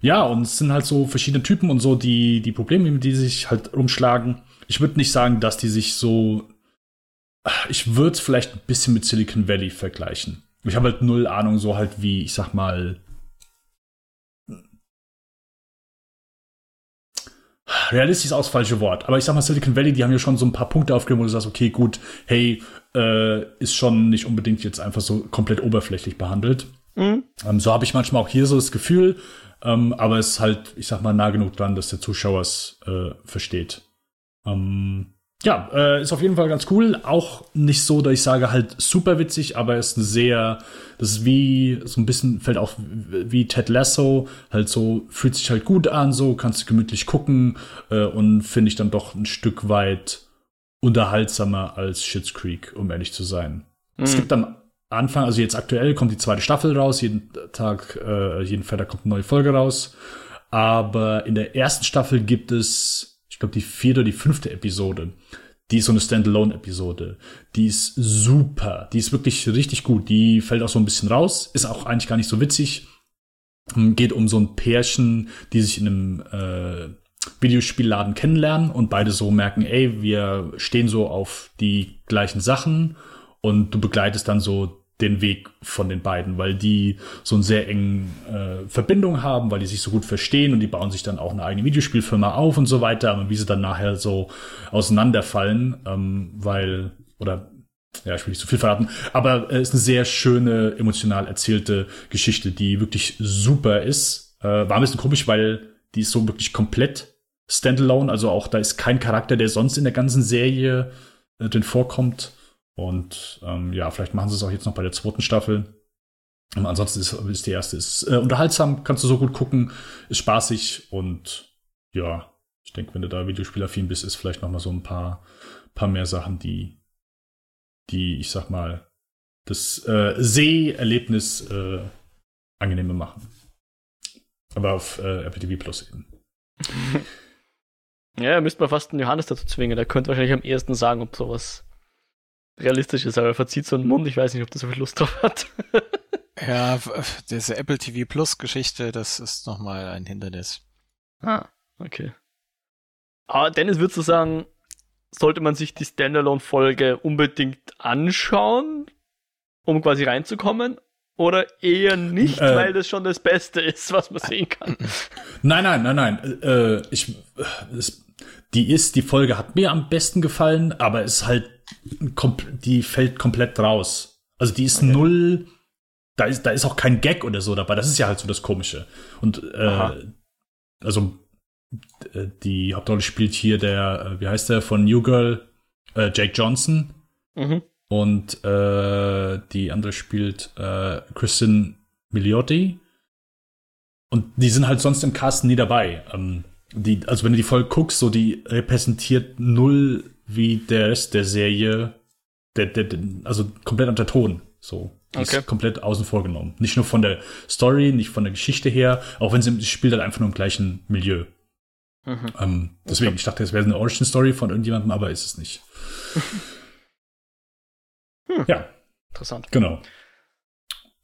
ja, und es sind halt so verschiedene Typen und so, die, die Probleme, mit die sich halt rumschlagen. Ich würde nicht sagen, dass die sich so. Ich würde es vielleicht ein bisschen mit Silicon Valley vergleichen. Ich habe halt null Ahnung, so halt wie, ich sag mal. Realistisch ist auch das falsche Wort. Aber ich sag mal, Silicon Valley, die haben ja schon so ein paar Punkte aufgegeben, wo du sagst, okay, gut, hey, äh, ist schon nicht unbedingt jetzt einfach so komplett oberflächlich behandelt. Mhm. Ähm, so habe ich manchmal auch hier so das Gefühl. Ähm, aber es ist halt, ich sag mal, nah genug dran, dass der Zuschauer es äh, versteht. Ähm, ja, äh, ist auf jeden Fall ganz cool. Auch nicht so, dass ich sage, halt super witzig, aber ist sehr, das ist wie, so ein bisschen, fällt auch wie Ted Lasso, halt so, fühlt sich halt gut an, so, kannst du gemütlich gucken äh, und finde ich dann doch ein Stück weit unterhaltsamer als Schitt's Creek, um ehrlich zu sein. Mhm. Es gibt dann Anfang, also jetzt aktuell kommt die zweite Staffel raus, jeden Tag, äh, jeden Freitag kommt eine neue Folge raus. Aber in der ersten Staffel gibt es, glaube, die vierte oder die fünfte Episode. Die ist so eine Standalone-Episode. Die ist super. Die ist wirklich richtig gut. Die fällt auch so ein bisschen raus. Ist auch eigentlich gar nicht so witzig. Geht um so ein Pärchen, die sich in einem äh, Videospielladen kennenlernen und beide so merken, ey, wir stehen so auf die gleichen Sachen und du begleitest dann so den Weg von den beiden, weil die so eine sehr enge äh, Verbindung haben, weil die sich so gut verstehen und die bauen sich dann auch eine eigene Videospielfirma auf und so weiter, aber wie sie dann nachher so auseinanderfallen, ähm, weil, oder ja, ich will nicht zu viel verraten, aber es äh, ist eine sehr schöne, emotional erzählte Geschichte, die wirklich super ist. Äh, war ein bisschen komisch, weil die ist so wirklich komplett standalone, also auch da ist kein Charakter, der sonst in der ganzen Serie äh, drin vorkommt. Und ähm, ja, vielleicht machen sie es auch jetzt noch bei der zweiten Staffel. Und ansonsten ist, ist die erste ist äh, unterhaltsam, kannst du so gut gucken, ist spaßig und ja, ich denke, wenn du da Videospielaffin bist, ist vielleicht noch mal so ein paar, paar mehr Sachen, die, die, ich sag mal, das äh, Seherlebnis äh, angenehmer machen. Aber auf äh, Apple TV Plus eben. Ja, müsste man fast einen Johannes dazu zwingen. Der könnte wahrscheinlich am ehesten sagen, ob sowas realistisch ist, aber er verzieht so einen Mund. Ich weiß nicht, ob der so viel Lust drauf hat. ja, diese Apple TV Plus Geschichte, das ist nochmal ein Hindernis. Ah, okay. Aber Dennis, würdest du sagen, sollte man sich die Standalone-Folge unbedingt anschauen, um quasi reinzukommen? Oder eher nicht, äh, weil das schon das Beste ist, was man sehen kann? Nein, nein, nein, nein. Äh, ich, es, die ist, die Folge hat mir am besten gefallen, aber es ist halt die fällt komplett raus. Also die ist okay. null, da ist, da ist auch kein Gag oder so dabei. Das ist ja halt so das Komische. Und äh, also äh, die Hauptrolle spielt hier der, äh, wie heißt der, von New Girl, äh, Jake Johnson. Mhm. Und äh, die andere spielt äh, Kristen Miliotti. Und die sind halt sonst im Cast nie dabei. Ähm, die, also wenn du die Folge guckst, so die repräsentiert null wie der Rest der Serie, der, der, der also komplett unter Ton. So. Die okay. ist komplett außen vor genommen. Nicht nur von der Story, nicht von der Geschichte her, auch wenn sie spielt halt einfach nur im gleichen Milieu. Mhm. Ähm, deswegen, okay. ich dachte, es wäre eine Origin-Story von irgendjemandem, aber ist es nicht. hm. Ja. Interessant. Genau.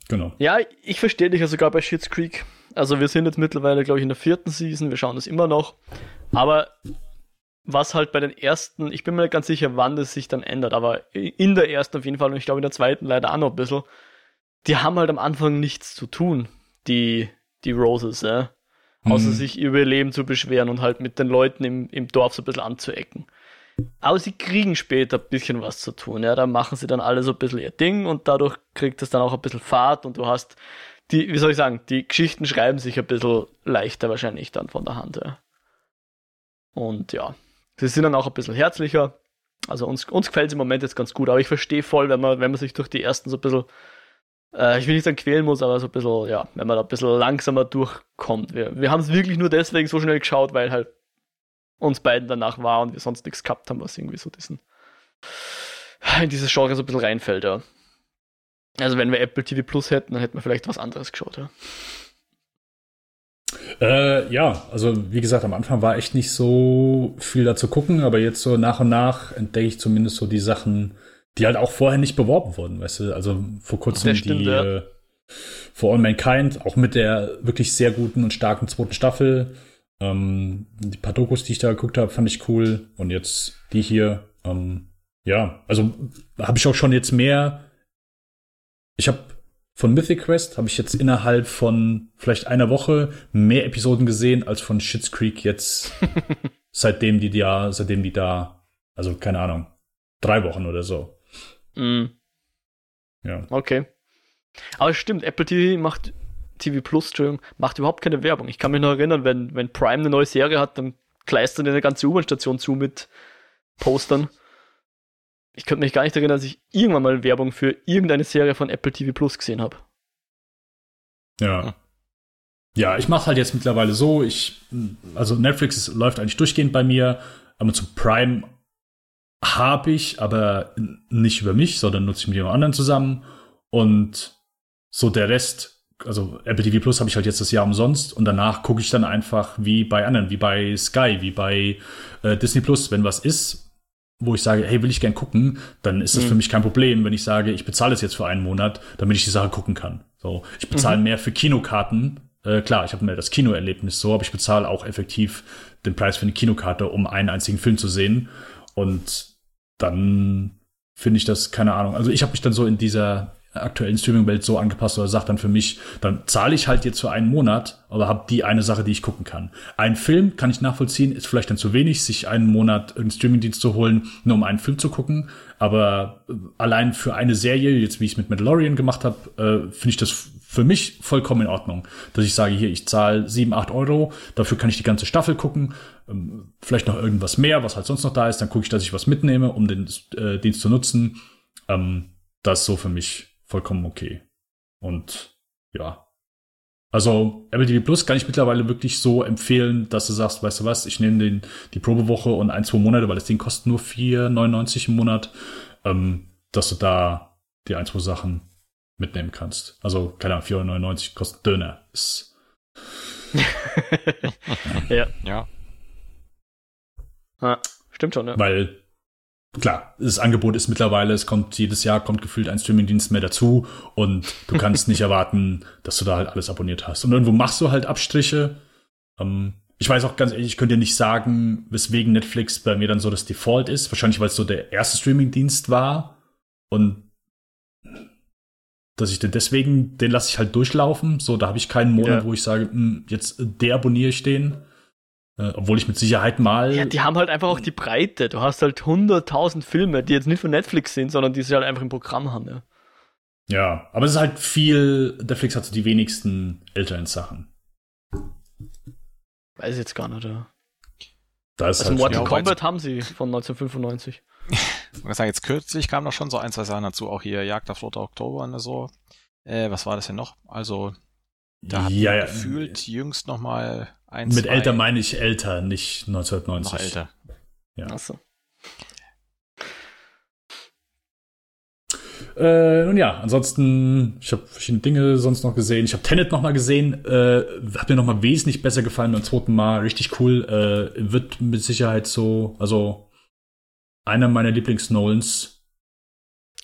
Genau. Ja, ich verstehe dich ja sogar bei Shits Creek. Also wir sind jetzt mittlerweile, glaube ich, in der vierten Season, wir schauen das immer noch. Aber was halt bei den ersten, ich bin mir nicht ganz sicher, wann das sich dann ändert, aber in der ersten auf jeden Fall und ich glaube in der zweiten leider auch noch ein bisschen, die haben halt am Anfang nichts zu tun, die, die Roses, ja. Außer Mhm. sich über ihr Leben zu beschweren und halt mit den Leuten im, im Dorf so ein bisschen anzuecken. Aber sie kriegen später ein bisschen was zu tun, ja. Da machen sie dann alle so ein bisschen ihr Ding und dadurch kriegt es dann auch ein bisschen Fahrt und du hast die, wie soll ich sagen, die Geschichten schreiben sich ein bisschen leichter wahrscheinlich dann von der Hand, ja. Und ja, sie sind dann auch ein bisschen herzlicher. Also uns, uns gefällt es im Moment jetzt ganz gut, aber ich verstehe voll, wenn man, wenn man sich durch die ersten so ein bisschen, äh, ich will nicht sagen quälen muss, aber so ein bisschen, ja, wenn man da ein bisschen langsamer durchkommt. Wir, wir haben es wirklich nur deswegen so schnell geschaut, weil halt uns beiden danach war und wir sonst nichts gehabt haben, was irgendwie so diesen, in dieses Genre so ein bisschen reinfällt, ja. Also wenn wir Apple TV Plus hätten, dann hätten wir vielleicht was anderes geschaut, ja. Äh, ja, also wie gesagt, am Anfang war echt nicht so viel dazu gucken, aber jetzt so nach und nach entdecke ich zumindest so die Sachen, die halt auch vorher nicht beworben wurden, weißt du? Also vor kurzem stimmt, die ja. äh, For All Mankind, auch mit der wirklich sehr guten und starken zweiten Staffel. Ähm, die paar Dokus, die ich da geguckt habe, fand ich cool. Und jetzt die hier, ähm, ja, also habe ich auch schon jetzt mehr. Ich habe von Mythic Quest habe ich jetzt innerhalb von vielleicht einer Woche mehr Episoden gesehen als von Schitt's Creek jetzt seitdem die da, seitdem die da, also keine Ahnung, drei Wochen oder so. Mm. Ja. Okay. Aber es stimmt, Apple TV macht TV Plus, Entschuldigung, macht überhaupt keine Werbung. Ich kann mich noch erinnern, wenn, wenn Prime eine neue Serie hat, dann kleistern die eine ganze U-Bahn-Station zu mit Postern. Ich könnte mich gar nicht erinnern, dass ich irgendwann mal Werbung für irgendeine Serie von Apple TV Plus gesehen habe. Ja. Ja, ich mache halt jetzt mittlerweile so, ich, also Netflix ist, läuft eigentlich durchgehend bei mir, aber zu Prime habe ich, aber nicht über mich, sondern nutze ich mit jemand anderen zusammen. Und so der Rest, also Apple TV Plus habe ich halt jetzt das Jahr umsonst. Und danach gucke ich dann einfach wie bei anderen, wie bei Sky, wie bei äh, Disney Plus, wenn was ist, wo ich sage, hey, will ich gern gucken, dann ist das Mhm. für mich kein Problem, wenn ich sage, ich bezahle es jetzt für einen Monat, damit ich die Sache gucken kann. So, ich bezahle mehr für Kinokarten. Äh, klar, ich habe mehr das Kinoerlebnis so, aber ich bezahle auch effektiv den Preis für eine Kinokarte, um einen einzigen Film zu sehen. Und dann finde ich das, keine Ahnung. Also ich habe mich dann so in dieser aktuellen Streaming-Welt so angepasst oder sagt dann für mich, dann zahle ich halt jetzt für einen Monat, aber habe die eine Sache, die ich gucken kann. Ein Film kann ich nachvollziehen, ist vielleicht dann zu wenig, sich einen Monat einen Streaming-Dienst zu holen, nur um einen Film zu gucken. Aber äh, allein für eine Serie, jetzt wie ich es mit Mandalorian gemacht habe, äh, finde ich das für mich vollkommen in Ordnung, dass ich sage, hier, ich zahle 7, 8 Euro, dafür kann ich die ganze Staffel gucken, ähm, vielleicht noch irgendwas mehr, was halt sonst noch da ist, dann gucke ich, dass ich was mitnehme, um den äh, Dienst zu nutzen. Ähm, das ist so für mich vollkommen okay. Und ja. Also Apple TV Plus kann ich mittlerweile wirklich so empfehlen, dass du sagst, weißt du was, ich nehme den die Probewoche und ein, zwei Monate, weil das Ding kostet nur 4,99 im Monat, ähm, dass du da die ein, zwei Sachen mitnehmen kannst. Also, keine Ahnung, 4,99 kostet Döner. Ist, ja, Ja. ja, stimmt schon, ja. weil klar, das Angebot ist mittlerweile, es kommt jedes Jahr kommt gefühlt ein Streamingdienst mehr dazu und du kannst nicht erwarten, dass du da halt alles abonniert hast. Und irgendwo machst du halt Abstriche. Ähm, ich weiß auch ganz ehrlich, ich könnte dir nicht sagen, weswegen Netflix bei mir dann so das Default ist. Wahrscheinlich, weil es so der erste Streamingdienst war und dass ich den deswegen, den lasse ich halt durchlaufen. So, da habe ich keinen Monat, Ja. wo ich sage, hm, jetzt äh, deabonniere ich den. Äh, obwohl ich mit Sicherheit mal. Ja, die haben halt einfach auch die Breite. Du hast halt 100.000 Filme, die jetzt nicht von Netflix sind, sondern die sie halt einfach im Programm haben, ja. Ja, aber es ist halt viel, Netflix hat so die wenigsten älteren Sachen. Weiß ich jetzt gar nicht, ja. Da ist Also halt Mortal ja, Kombat haben sie von 1995. Ich muss sagen, jetzt kürzlich kam noch schon so ein, zwei Sachen dazu, auch hier Jagd auf Roter Oktober und so. Äh, was war das denn noch? Also, da hat ja, man ja, gefühlt jüngst noch mal ein, Mit zwei älter meine ich älter, nicht 1990. noch älter. Ja. Achso. Äh, nun ja, ansonsten, ich habe verschiedene Dinge sonst noch gesehen. Ich habe Tenet noch mal gesehen, äh, hat mir noch mal wesentlich besser gefallen beim zweiten Mal. Richtig cool. Äh, wird mit Sicherheit so, also einer meiner Lieblings-Nolans.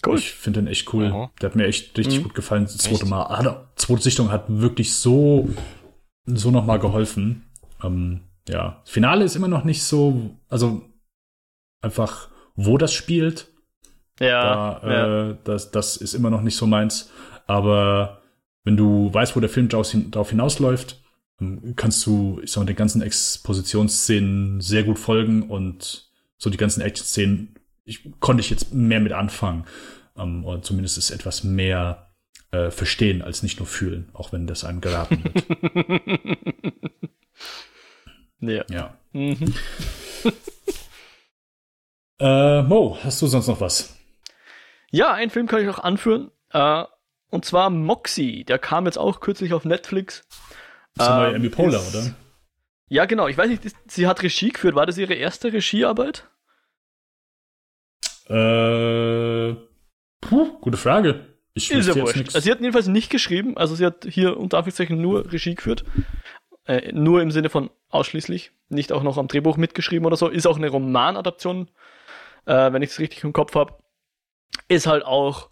Cool. Ich finde den echt cool. Aha. Der hat mir echt richtig Mhm. gut gefallen. Das zweite Echt? Mal. Hat, zweite Sichtung hat wirklich so, so noch mal geholfen. Ähm, ja, das Finale ist immer noch nicht so, also einfach, wo das spielt. Ja, Da, ja. äh, das, das ist immer noch nicht so meins. Aber wenn du weißt, wo der Film darauf hinausläuft, kannst du, ich sag mal, den ganzen Expositionsszenen sehr gut folgen und so die ganzen Action-Szenen ich, konnte ich jetzt mehr mit anfangen. Ähm, oder zumindest ist etwas mehr äh, verstehen als nicht nur fühlen, auch wenn das einem geraten wird. ja. ja. Mhm. äh, Mo, hast du sonst noch was? Ja, einen Film kann ich auch anführen. Äh, und zwar Moxie. Der kam jetzt auch kürzlich auf Netflix. Das ist ähm, Amy Poehler, oder? Ja, genau. Ich weiß nicht, sie hat Regie geführt. War das ihre erste Regiearbeit? Äh, puh, gute Frage. Ich ist ja wurscht. Also sie hat jedenfalls nicht geschrieben. Also sie hat hier unter Anführungszeichen nur Regie geführt. Äh, nur im Sinne von ausschließlich. Nicht auch noch am Drehbuch mitgeschrieben oder so. Ist auch eine Romanadaption, äh, wenn ich es richtig im Kopf habe. Ist halt auch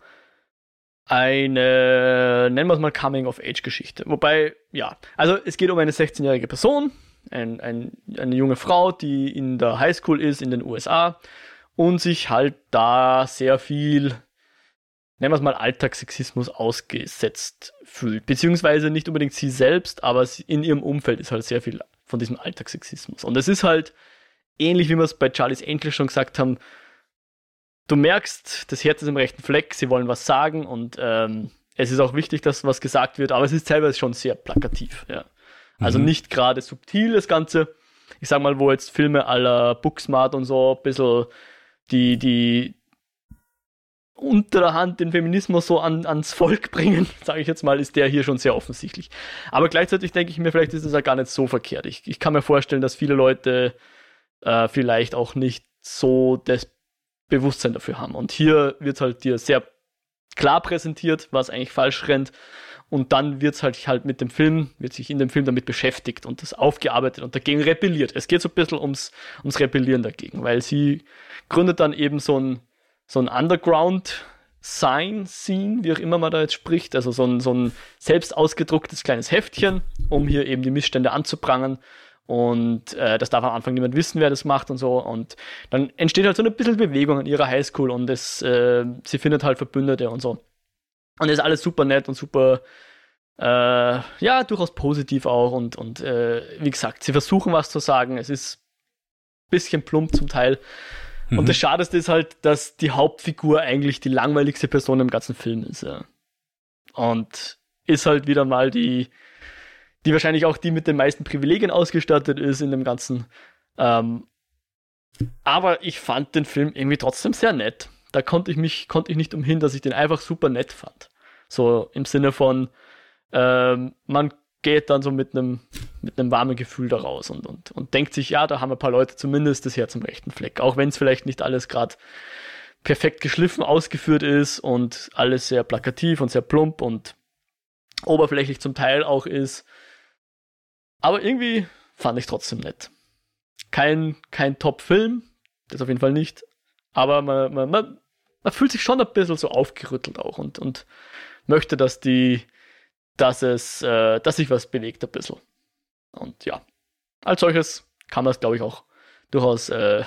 eine, nennen wir es mal Coming-of-Age-Geschichte. Wobei, ja, also es geht um eine 16-jährige Person, ein, ein, eine junge Frau, die in der Highschool ist in den USA und sich halt da sehr viel, nennen wir es mal, Alltagssexismus ausgesetzt fühlt. Beziehungsweise nicht unbedingt sie selbst, aber in ihrem Umfeld ist halt sehr viel von diesem Alltagssexismus. Und es ist halt ähnlich, wie wir es bei Charlie's Angel schon gesagt haben, du merkst, das Herz ist im rechten Fleck, sie wollen was sagen und ähm, es ist auch wichtig, dass was gesagt wird, aber es ist teilweise schon sehr plakativ. Ja. Also mhm. nicht gerade subtil das Ganze. Ich sag mal, wo jetzt Filme aller Booksmart und so ein bisschen die, die unter der Hand den Feminismus so an, ans Volk bringen, sage ich jetzt mal, ist der hier schon sehr offensichtlich. Aber gleichzeitig denke ich mir, vielleicht ist es ja gar nicht so verkehrt. Ich, ich kann mir vorstellen, dass viele Leute äh, vielleicht auch nicht so das Bewusstsein dafür haben. Und hier wird halt dir sehr klar präsentiert, was eigentlich falsch rennt. Und dann wird es halt, halt mit dem Film, wird sich in dem Film damit beschäftigt und das aufgearbeitet und dagegen rebelliert. Es geht so ein bisschen ums, ums Rebellieren dagegen, weil sie gründet dann eben so ein, so ein Underground Sign Scene, wie auch immer man da jetzt spricht, also so ein, so ein selbst ausgedrucktes kleines Heftchen, um hier eben die Missstände anzuprangern und äh, das darf am Anfang niemand wissen, wer das macht und so. Und dann entsteht halt so ein bisschen Bewegung an ihrer Highschool und es, äh, sie findet halt Verbündete und so. Und das ist alles super nett und super, äh, ja, durchaus positiv auch. Und, und äh, wie gesagt, sie versuchen was zu sagen. Es ist ein bisschen plump zum Teil. Mhm. Und das Schadeste ist halt, dass die Hauptfigur eigentlich die langweiligste Person im ganzen Film ist. Ja. Und ist halt wieder mal die, die wahrscheinlich auch die mit den meisten Privilegien ausgestattet ist in dem Ganzen. Ähm, aber ich fand den Film irgendwie trotzdem sehr nett. Da konnte ich mich, konnte ich nicht umhin, dass ich den einfach super nett fand. So im Sinne von, ähm, man geht dann so mit einem mit einem warmen Gefühl daraus und, und, und denkt sich, ja, da haben ein paar Leute zumindest das Herz am rechten Fleck. Auch wenn es vielleicht nicht alles gerade perfekt geschliffen ausgeführt ist und alles sehr plakativ und sehr plump und oberflächlich zum Teil auch ist. Aber irgendwie fand ich trotzdem nett. Kein, kein Top-Film, das auf jeden Fall nicht. Aber man, man, man, man fühlt sich schon ein bisschen so aufgerüttelt auch und, und möchte, dass die, dass es, äh, dass sich was bewegt ein bisschen. Und ja, als solches kann es, glaube ich, auch durchaus äh,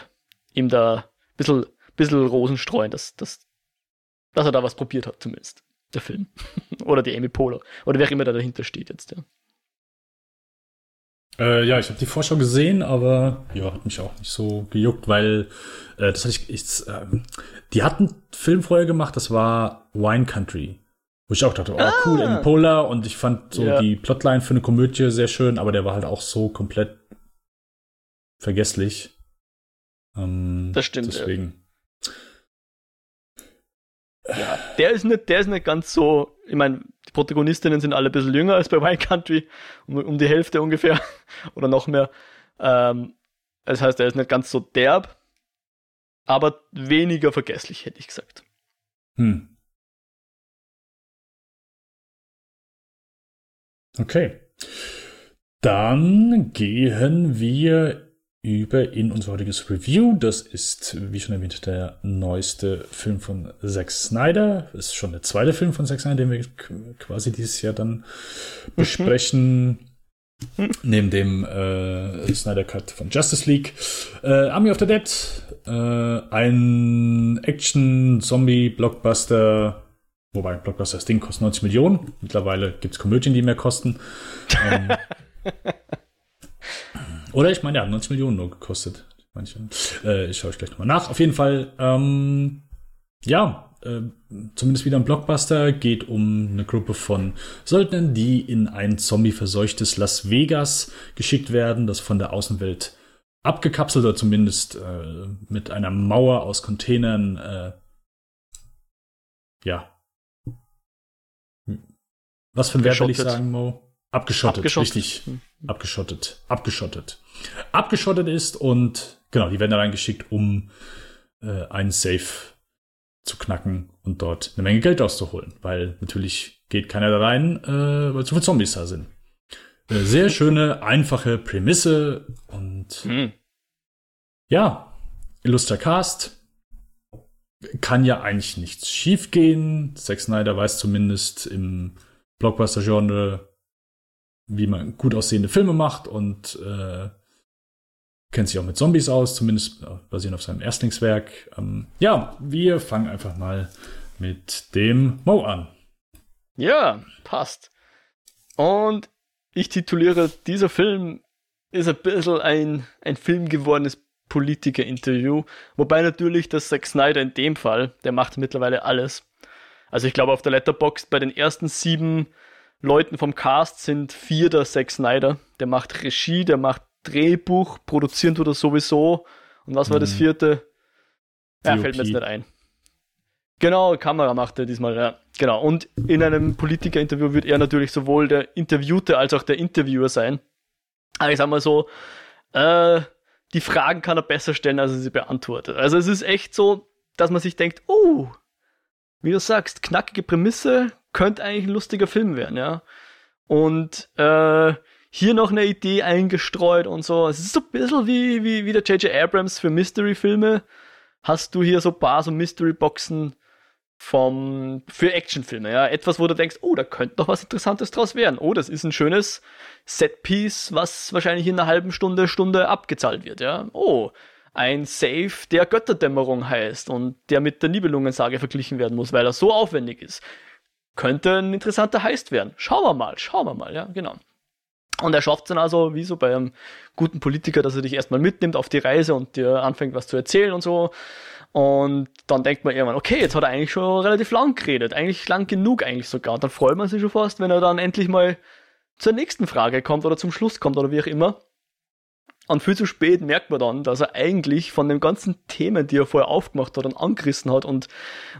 ihm da ein bisschen, bisschen Rosen streuen, dass, dass, dass er da was probiert hat, zumindest. Der Film. Oder die Amy Poehler. Oder wer immer da dahinter steht jetzt, ja. Äh, ja, ich habe die Vorschau gesehen, aber ja, hat mich auch nicht so gejuckt, weil äh, das hatte ich, ich äh, die hatten Film vorher gemacht, das war Wine Country. Wo ich auch dachte, oh cool, ah. Polar und ich fand so ja. die Plotline für eine Komödie sehr schön, aber der war halt auch so komplett vergesslich. Ähm, das stimmt. Deswegen. Ja. ja, der ist nicht, der ist nicht ganz so, ich meine, die Protagonistinnen sind alle ein bisschen jünger als bei Wine Country, um, um die Hälfte ungefähr oder noch mehr. Ähm, das heißt, er ist nicht ganz so derb, aber weniger vergesslich, hätte ich gesagt. Hm. Okay. Dann gehen wir über in unser heutiges Review. Das ist, wie schon erwähnt, der neueste Film von Zack Snyder. Das ist schon der zweite Film von Zack Snyder, den wir quasi dieses Jahr dann besprechen. Mhm. Neben dem äh, Snyder Cut von Justice League. Äh, Army of the Dead. Äh, ein Action-Zombie-Blockbuster Wobei Blockbuster das Ding kostet 90 Millionen. Mittlerweile gibt es Komödien, die mehr kosten. ähm, oder ich meine, ja, 90 Millionen nur gekostet. Manche. Äh, ich schaue euch gleich nochmal nach. Auf jeden Fall, ähm, ja, äh, zumindest wieder ein Blockbuster. Geht um eine Gruppe von Söldnern, die in ein zombie-verseuchtes Las Vegas geschickt werden, das von der Außenwelt abgekapselt oder zumindest äh, mit einer Mauer aus Containern, äh, ja. Was für ein Wert will ich sagen, Mo? Abgeschottet, abgeschottet. richtig. Hm. Abgeschottet, abgeschottet. Abgeschottet ist und genau, die werden da reingeschickt, um äh, einen Safe zu knacken und dort eine Menge Geld rauszuholen, weil natürlich geht keiner da rein, äh, weil zu viele Zombies da sind. Äh, sehr schöne, einfache Prämisse und hm. ja, illustrer Cast. Kann ja eigentlich nichts schiefgehen. Zack Snyder weiß zumindest im Blockbuster-Genre, wie man gut aussehende Filme macht und äh, kennt sich auch mit Zombies aus, zumindest basierend auf seinem Erstlingswerk. Ähm, ja, wir fangen einfach mal mit dem Mo an. Ja, passt. Und ich tituliere, dieser Film ist ein bisschen ein, ein Film gewordenes Politiker-Interview. Wobei natürlich der Zack Snyder in dem Fall, der macht mittlerweile alles. Also ich glaube auf der Letterbox bei den ersten sieben Leuten vom Cast sind vier der Zack Snyder. Der macht Regie, der macht Drehbuch, produzieren tut er sowieso. Und was war mhm. das vierte? Ja, fällt mir jetzt nicht ein. Genau, Kamera macht er diesmal, ja. Genau. Und in einem Politiker-Interview wird er natürlich sowohl der Interviewte als auch der Interviewer sein. Aber ich sag mal so, äh, die Fragen kann er besser stellen, als er sie beantwortet. Also es ist echt so, dass man sich denkt, oh, wie du sagst, knackige Prämisse, könnte eigentlich ein lustiger Film werden, ja. Und äh, hier noch eine Idee eingestreut und so. Es ist so ein bisschen wie, wie, wie der J.J. Abrams für Mystery-Filme. Hast du hier so ein paar so Mystery-Boxen vom, für Actionfilme, ja. Etwas, wo du denkst, oh, da könnte noch was Interessantes draus werden. Oh, das ist ein schönes Setpiece, was wahrscheinlich in einer halben Stunde, Stunde abgezahlt wird, ja. Oh, ein Save, der Götterdämmerung heißt und der mit der Nibelungensage verglichen werden muss, weil er so aufwendig ist. Könnte ein interessanter Heist werden. Schauen wir mal, schauen wir mal, ja, genau. Und er schafft es dann also, wie so bei einem guten Politiker, dass er dich erstmal mitnimmt auf die Reise und dir anfängt, was zu erzählen und so. Und dann denkt man irgendwann, okay, jetzt hat er eigentlich schon relativ lang geredet, eigentlich lang genug eigentlich sogar. Und dann freut man sich schon fast, wenn er dann endlich mal zur nächsten Frage kommt oder zum Schluss kommt oder wie auch immer. Und viel zu spät merkt man dann, dass er eigentlich von den ganzen Themen, die er vorher aufgemacht hat und angerissen hat und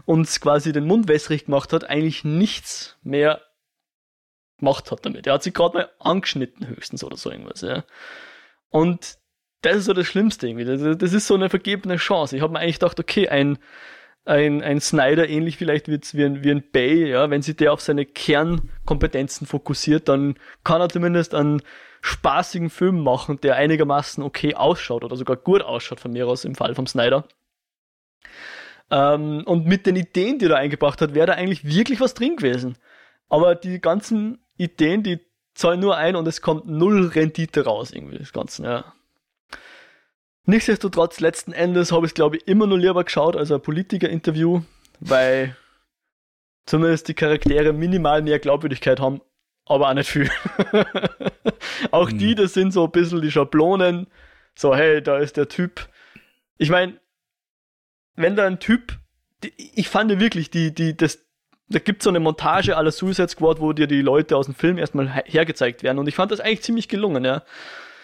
uns quasi den Mund wässrig gemacht hat, eigentlich nichts mehr gemacht hat damit. Er hat sich gerade mal angeschnitten höchstens oder so irgendwas. Ja. Und das ist so das Schlimmste irgendwie. Das ist so eine vergebene Chance. Ich habe mir eigentlich gedacht, okay, ein, ein, ein Snyder, ähnlich vielleicht wie, wie, ein, wie ein Bay, ja, wenn sich der auf seine Kernkompetenzen fokussiert, dann kann er zumindest einen spaßigen Film machen, der einigermaßen okay ausschaut oder sogar gut ausschaut von mir aus im Fall vom Snyder. Ähm, und mit den Ideen, die er eingebracht hat, wäre da eigentlich wirklich was drin gewesen. Aber die ganzen Ideen, die zahlen nur ein und es kommt null Rendite raus, irgendwie, das Ganze, ja. Nichtsdestotrotz, letzten Endes habe ich es, glaube ich, immer nur lieber geschaut als ein Politiker-Interview, weil zumindest die Charaktere minimal mehr Glaubwürdigkeit haben, aber auch nicht viel. auch mhm. die, das sind so ein bisschen die Schablonen, so, hey, da ist der Typ. Ich meine, wenn da ein Typ, die, ich fand wirklich, die, die, das, da gibt es so eine Montage aller Suicide Squad, wo dir die Leute aus dem Film erstmal hergezeigt werden. Und ich fand das eigentlich ziemlich gelungen, ja.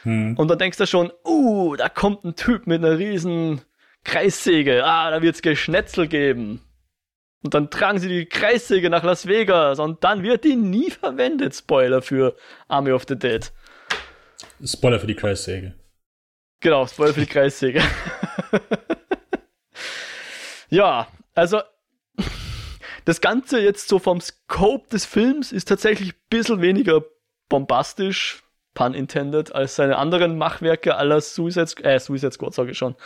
Hm. Und dann denkst du schon, uh, da kommt ein Typ mit einer riesen Kreissäge. Ah, da wird's Geschnetzel geben. Und dann tragen sie die Kreissäge nach Las Vegas und dann wird die nie verwendet. Spoiler für Army of the Dead. Spoiler für die Kreissäge. Genau, Spoiler für die Kreissäge. ja, also das Ganze jetzt so vom Scope des Films ist tatsächlich ein bisschen weniger bombastisch, pun intended, als seine anderen Machwerke aller Suicide, äh, Suicide Squad, sage ich schon,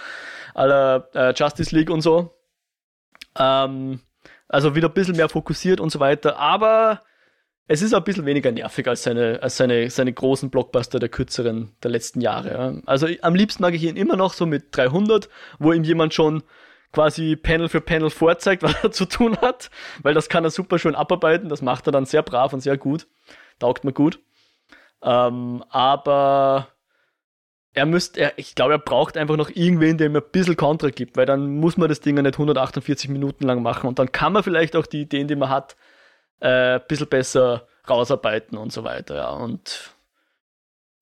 aller äh, Justice League und so. Ähm, also wieder ein bisschen mehr fokussiert und so weiter, aber es ist ein bisschen weniger nervig als seine, als seine, seine großen Blockbuster der kürzeren, der letzten Jahre. Ja. Also am liebsten mag ich ihn immer noch so mit 300, wo ihm jemand schon quasi Panel für Panel vorzeigt, was er zu tun hat, weil das kann er super schön abarbeiten. Das macht er dann sehr brav und sehr gut. Taugt mir gut. Ähm, aber er müsste, er, ich glaube, er braucht einfach noch irgendwen, der ihm ein bisschen Kontra gibt, weil dann muss man das Ding ja nicht 148 Minuten lang machen und dann kann man vielleicht auch die Ideen, die man hat, äh, ein bisschen besser rausarbeiten und so weiter, ja. Und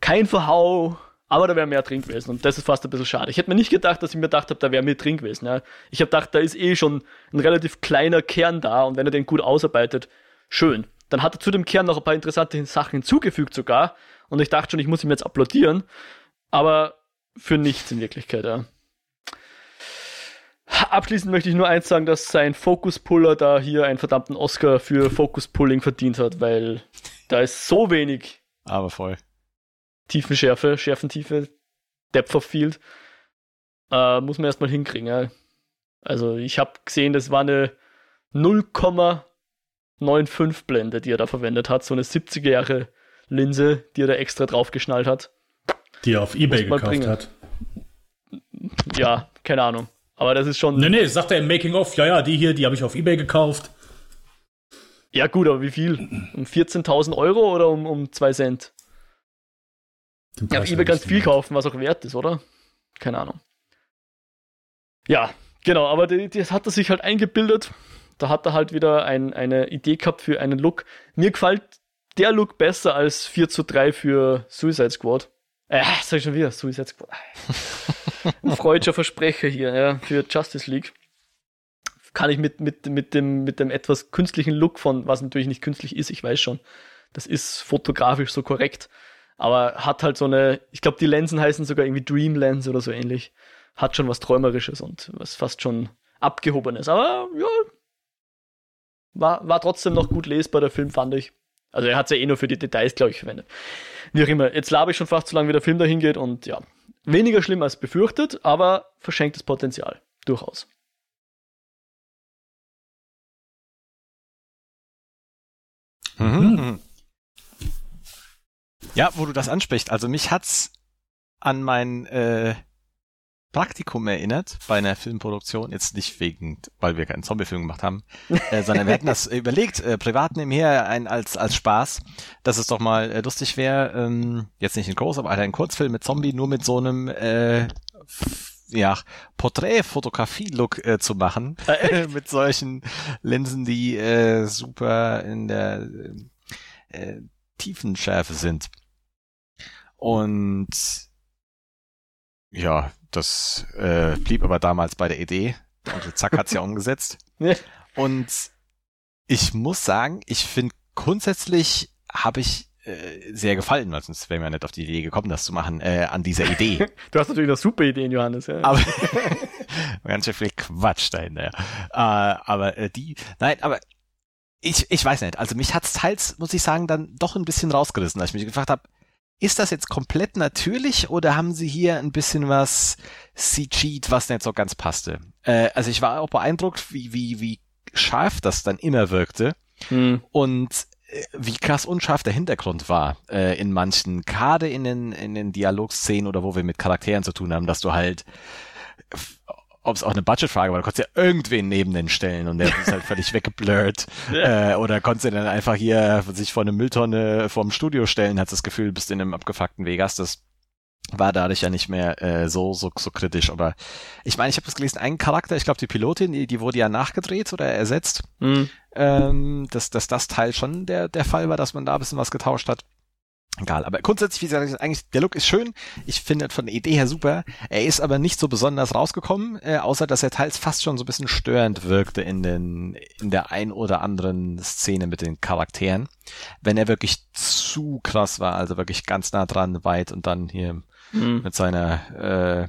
kein Verhau, aber da wäre mehr drin gewesen und das ist fast ein bisschen schade. Ich hätte mir nicht gedacht, dass ich mir gedacht habe, da wäre mehr drin gewesen. Ja. Ich habe gedacht, da ist eh schon ein relativ kleiner Kern da und wenn er den gut ausarbeitet, schön. Dann hat er zu dem Kern noch ein paar interessante Sachen hinzugefügt sogar und ich dachte schon, ich muss ihm jetzt applaudieren, aber für nichts in Wirklichkeit, ja. Abschließend möchte ich nur eins sagen, dass sein Focus-Puller da hier einen verdammten Oscar für Focus-Pulling verdient hat, weil da ist so wenig. Aber voll. Tiefenschärfe, Schärfentiefe, Depth of Field. Äh, muss man erstmal hinkriegen, ja. Also ich habe gesehen, das war eine 0,95 Blende, die er da verwendet hat. So eine 70er Jahre Linse, die er da extra draufgeschnallt hat. Die er auf Ebay gekauft bringen. hat. Ja, keine Ahnung. Aber das ist schon. Nee, nee, sagt er im Making-of, ja, ja, die hier, die habe ich auf Ebay gekauft. Ja, gut, aber wie viel? Um 14.000 Euro oder um, um 2 Cent? Ja, auf Ebay ganz viel kaufen, was auch wert ist, oder? Keine Ahnung. Ja, genau, aber das hat er sich halt eingebildet. Da hat er halt wieder ein, eine Idee gehabt für einen Look. Mir gefällt der Look besser als 4 zu 3 für Suicide Squad. Äh, sag ich schon wieder, Suicide Squad. Ein freudscher Versprecher hier, ja, für Justice League. Kann ich mit, mit, mit, dem, mit dem etwas künstlichen Look von, was natürlich nicht künstlich ist, ich weiß schon. Das ist fotografisch so korrekt. Aber hat halt so eine, ich glaube, die Lensen heißen sogar irgendwie Dream Lens oder so ähnlich. Hat schon was Träumerisches und was fast schon Abgehobenes. Aber ja, war, war trotzdem noch gut lesbar, der Film, fand ich. Also er hat es ja eh nur für die Details, glaube ich, verwendet. Wie auch immer, jetzt labe ich schon fast so lange, wie der Film dahin geht und ja, weniger schlimm als befürchtet, aber verschenktes Potenzial. Durchaus. Mhm. Ja, wo du das ansprichst, also mich hat's an mein äh, Praktikum erinnert bei einer Filmproduktion, jetzt nicht wegen, weil wir keinen Zombiefilm gemacht haben, äh, sondern wir hatten das überlegt, äh, privat nebenher ein, als, als Spaß, dass es doch mal äh, lustig wäre, ähm, jetzt nicht in groß, aber halt ein Kurzfilm mit Zombie, nur mit so einem äh, ja, Porträtfotografie-Look äh, zu machen, äh, mit solchen Linsen, die äh, super in der äh, Tiefenschärfe sind. Und ja, das äh, blieb aber damals bei der Idee. Onkel Zack hat's ja umgesetzt. Und ich muss sagen, ich finde grundsätzlich habe ich äh, sehr gefallen, weil sonst wären wir nicht auf die Idee gekommen, das zu machen, äh, an dieser Idee. du hast natürlich noch super Ideen, Johannes. Ja. Aber ganz schön viel Quatsch dahinter. Ja. Äh, aber äh, die, nein, aber ich, ich weiß nicht. Also mich hat's teils, muss ich sagen, dann doch ein bisschen rausgerissen, als ich mich gefragt habe, ist das jetzt komplett natürlich oder haben sie hier ein bisschen was CG'd, was nicht so ganz passte? Äh, also ich war auch beeindruckt, wie, wie, wie scharf das dann immer wirkte hm. und äh, wie krass unscharf der Hintergrund war äh, in manchen, gerade in den, in den Dialogszenen oder wo wir mit Charakteren zu tun haben, dass du halt ob es auch eine Budgetfrage war, du konntest ja irgendwen neben den stellen und der ist halt völlig weggeblurrt. Äh, oder konntest du dann einfach hier sich vor eine Mülltonne vorm Studio stellen, hat das Gefühl, bist in einem abgefuckten Vegas. Das war dadurch ja nicht mehr äh, so, so, so kritisch. Aber ich meine, ich habe das gelesen, ein Charakter, ich glaube die Pilotin, die, die wurde ja nachgedreht oder ersetzt. Mhm. Ähm, dass, dass das Teil schon der, der Fall war, dass man da ein bisschen was getauscht hat. Egal, aber grundsätzlich, wie gesagt, eigentlich, der Look ist schön. Ich finde von der Idee her super. Er ist aber nicht so besonders rausgekommen, äh, außer dass er teils fast schon so ein bisschen störend wirkte in den, in der ein oder anderen Szene mit den Charakteren. Wenn er wirklich zu krass war, also wirklich ganz nah dran, weit und dann hier mhm. mit seiner, äh,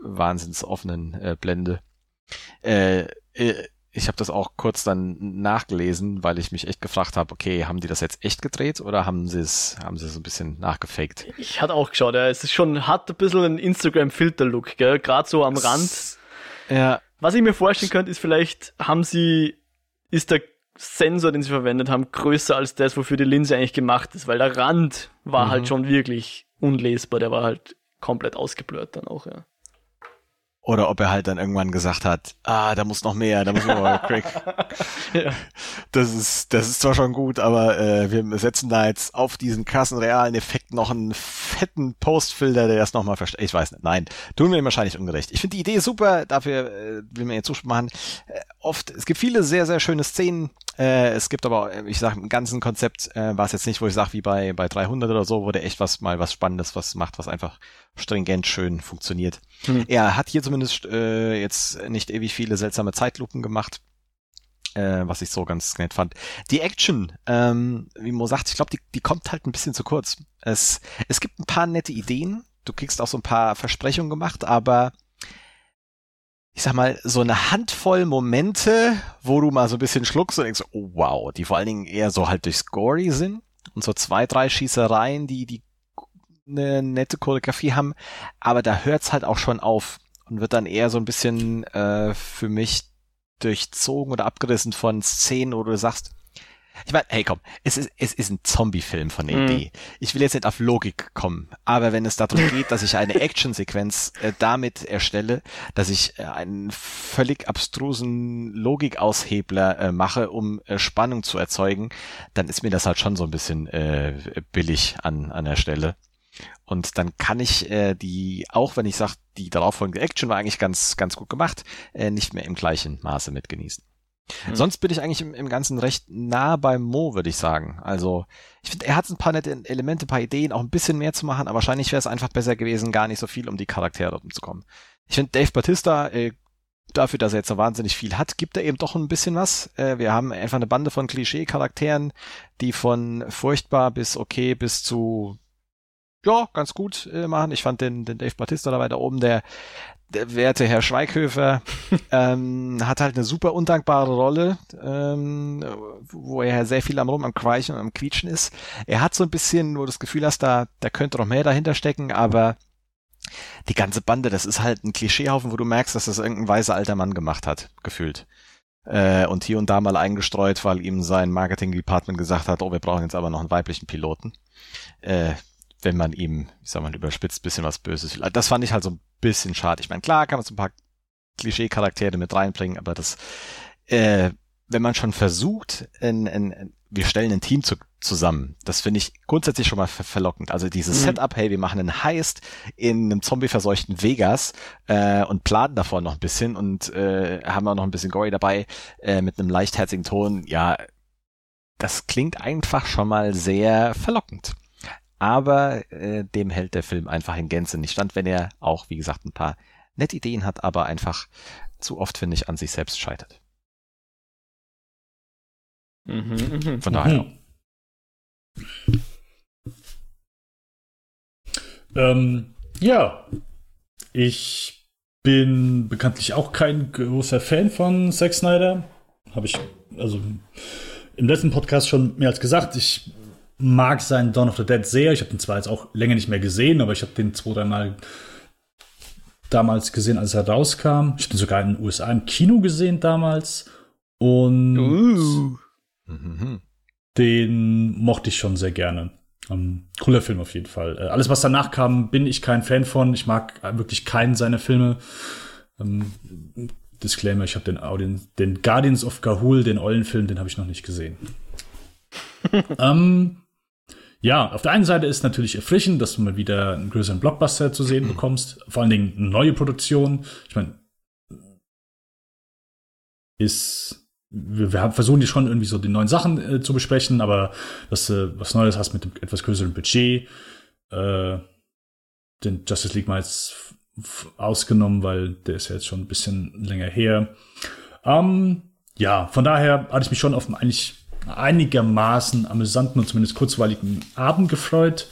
wahnsinns offenen äh, Blende. Äh, äh, ich habe das auch kurz dann nachgelesen, weil ich mich echt gefragt habe, okay, haben die das jetzt echt gedreht oder haben sie es, haben sie es so ein bisschen nachgefaked? Ich hatte auch geschaut, ja, es ist schon, hat ein bisschen einen Instagram-Filter-Look, gell, gerade so am Rand. Ja. Was ich mir vorstellen könnte, ist vielleicht, haben sie, ist der Sensor, den sie verwendet haben, größer als das, wofür die Linse eigentlich gemacht ist, weil der Rand war halt mhm. halt schon wirklich unlesbar, der war halt komplett ausgeblurrt dann auch, ja. Oder ob er halt dann irgendwann gesagt hat, ah, da muss noch mehr, da muss noch Craig. ja. Das ist, das ist zwar schon gut, aber äh, wir setzen da jetzt auf diesen krassen realen Effekt noch einen fetten Postfilter, der das nochmal versteht. Ich weiß nicht, nein, tun wir ihm wahrscheinlich ungerecht. Ich finde die Idee super, dafür äh, will mir jetzt Zuspruch machen. Äh, oft, es gibt viele sehr, sehr schöne Szenen, äh, es gibt aber, äh, ich sage, im ganzen Konzept äh, war es jetzt nicht, wo ich sage, wie bei, bei 300 oder so, der echt was mal was Spannendes was macht, was einfach stringent schön funktioniert. Hm. Er hat hier zumindest äh, jetzt nicht ewig viele seltsame Zeitlupen gemacht, äh, was ich so ganz nett fand. Die Action, ähm, wie Mo sagt, ich glaube, die, die kommt halt ein bisschen zu kurz. Es, es gibt ein paar nette Ideen, du kriegst auch so ein paar Versprechungen gemacht, aber ich sag mal, so eine Handvoll Momente, wo du mal so ein bisschen schluckst und denkst, oh wow, die vor allen Dingen eher so halt durch Scory sind und so zwei, drei Schießereien, die, die eine nette Choreografie haben, aber da hört's halt auch schon auf und wird dann eher so ein bisschen äh, für mich durchzogen oder abgerissen von Szenen, wo du sagst, ich meine, hey komm, es ist, es ist ein Zombie-Film von der mhm. Idee. Ich will jetzt nicht auf Logik kommen, aber wenn es darum geht, dass ich eine Actionsequenz äh, damit erstelle, dass ich äh, einen völlig abstrusen Logikaushebler äh, mache, um äh, Spannung zu erzeugen, dann ist mir das halt schon so ein bisschen äh, billig an, an der Stelle. Und dann kann ich äh, die, auch wenn ich sage, die darauffolgende Action war eigentlich ganz, ganz gut gemacht, äh, nicht mehr im gleichen Maße mitgenießen. Hm. Sonst bin ich eigentlich im, im Ganzen recht nah beim Mo, würde ich sagen. Also, ich finde, er hat ein paar nette Elemente, ein paar Ideen, auch ein bisschen mehr zu machen, aber wahrscheinlich wäre es einfach besser gewesen, gar nicht so viel, um die Charaktere rumzukommen. Ich finde, Dave Batista, äh, dafür, dass er jetzt so wahnsinnig viel hat, gibt er eben doch ein bisschen was. Äh, wir haben einfach eine Bande von Klischee-Charakteren, die von furchtbar bis okay bis zu ja, ganz gut äh, machen. Ich fand den, den Dave Batista dabei da oben, der, der werte Herr Schweighöfer ähm, hat halt eine super undankbare Rolle, ähm, wo er sehr viel am Rum, am Kreichen und am Quietschen ist. Er hat so ein bisschen, wo du das Gefühl hast, da, da könnte noch mehr dahinter stecken, aber die ganze Bande, das ist halt ein Klischeehaufen, wo du merkst, dass das irgendein weiser alter Mann gemacht hat, gefühlt. Äh, und hier und da mal eingestreut, weil ihm sein Marketing-Department gesagt hat, oh, wir brauchen jetzt aber noch einen weiblichen Piloten. Äh, wenn man ihm, ich sag mal, überspitzt bisschen was Böses will. Das fand ich halt so ein bisschen schade. Ich meine, klar kann man so ein paar Klischee-Charaktere mit reinbringen, aber das, äh, wenn man schon versucht, in, in, wir stellen ein Team zu, zusammen, das finde ich grundsätzlich schon mal ver verlockend. Also dieses mhm. Setup, hey, wir machen einen Heist in einem zombie-verseuchten Vegas äh, und planen davor noch ein bisschen und äh, haben auch noch ein bisschen Gory dabei äh, mit einem leichtherzigen Ton. Ja, das klingt einfach schon mal sehr verlockend aber äh, dem hält der Film einfach in Gänze nicht stand, wenn er auch, wie gesagt, ein paar nette Ideen hat, aber einfach zu oft, finde ich, an sich selbst scheitert. Mhm, mh. Von daher. Mhm. Ähm, ja, ich bin bekanntlich auch kein großer Fan von Zack Snyder. Habe ich also im letzten Podcast schon mehr als gesagt. Ich mag seinen Dawn of the Dead sehr. Ich habe den zwar jetzt auch länger nicht mehr gesehen, aber ich habe den zwei, dreimal damals gesehen, als er rauskam. Ich habe den sogar in den USA im Kino gesehen damals. Und uh. den mochte ich schon sehr gerne. Um, cooler Film auf jeden Fall. Äh, alles, was danach kam, bin ich kein Fan von. Ich mag wirklich keinen seiner Filme. Um, Disclaimer, ich habe den, den, den Guardians of Gahul, den Eulenfilm, den habe ich noch nicht gesehen. ähm, ja, auf der einen Seite ist natürlich erfrischend, dass du mal wieder einen größeren Blockbuster zu sehen bekommst. Vor allen Dingen eine neue Produktion. Ich meine, ist wir, wir versuchen die schon irgendwie so die neuen Sachen äh, zu besprechen, aber dass du äh, was Neues hast mit dem etwas größeren Budget. Äh, den Justice League mal jetzt ausgenommen, weil der ist ja jetzt schon ein bisschen länger her. Ähm, ja, von daher hatte ich mich schon auf eigentlich einigermaßen amüsanten und zumindest kurzweiligen Abend gefreut.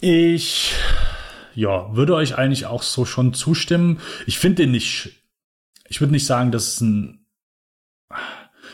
Ich ja, würde euch eigentlich auch so schon zustimmen. Ich finde den nicht. Ich würde nicht sagen, dass es ein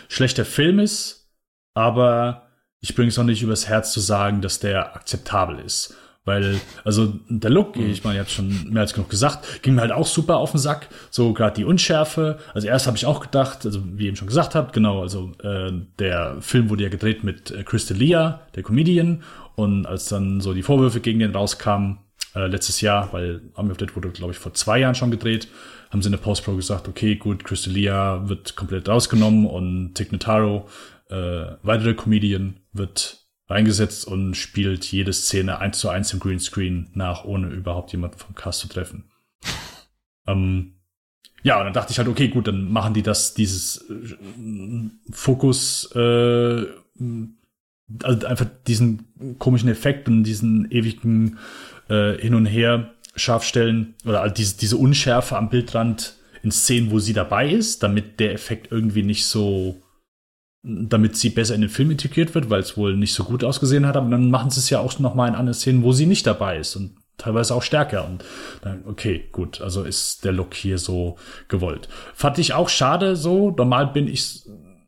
schlechter Film ist, aber ich bringe es auch nicht übers Herz zu sagen, dass der akzeptabel ist. Weil, also der Look, mhm. ich meine, ihr habt schon mehr als genug gesagt, ging mir halt auch super auf den Sack. So gerade die Unschärfe. Also erst habe ich auch gedacht, also wie ihr eben schon gesagt habt, genau, also äh, der Film wurde ja gedreht mit äh, Chris D'Elia, der Comedian. Und als dann so die Vorwürfe gegen den rauskamen, äh, letztes Jahr, weil Army of Dead wurde, glaube ich, vor zwei Jahren schon gedreht, haben sie in der Post-Pro gesagt, okay, gut, Crystalia wird komplett rausgenommen und Tig Notaro, äh, weitere Comedian, wird reingesetzt und spielt jede Szene eins zu eins im Greenscreen nach, ohne überhaupt jemanden vom Cast zu treffen. ähm, ja, und dann dachte ich halt, okay, gut, dann machen die das, dieses äh, Fokus, äh, also einfach diesen komischen Effekt und diesen ewigen äh, Hin und Her Scharfstellen oder also diese, diese Unschärfe am Bildrand in Szenen, wo sie dabei ist, damit der Effekt irgendwie nicht so, damit sie besser in den Film integriert wird, weil es wohl nicht so gut ausgesehen hat, aber dann machen sie es ja auch noch mal in anderen Szenen, wo sie nicht dabei ist und teilweise auch stärker und dann, okay, gut, also ist der Look hier so gewollt. Fand ich auch schade so, normal bin ich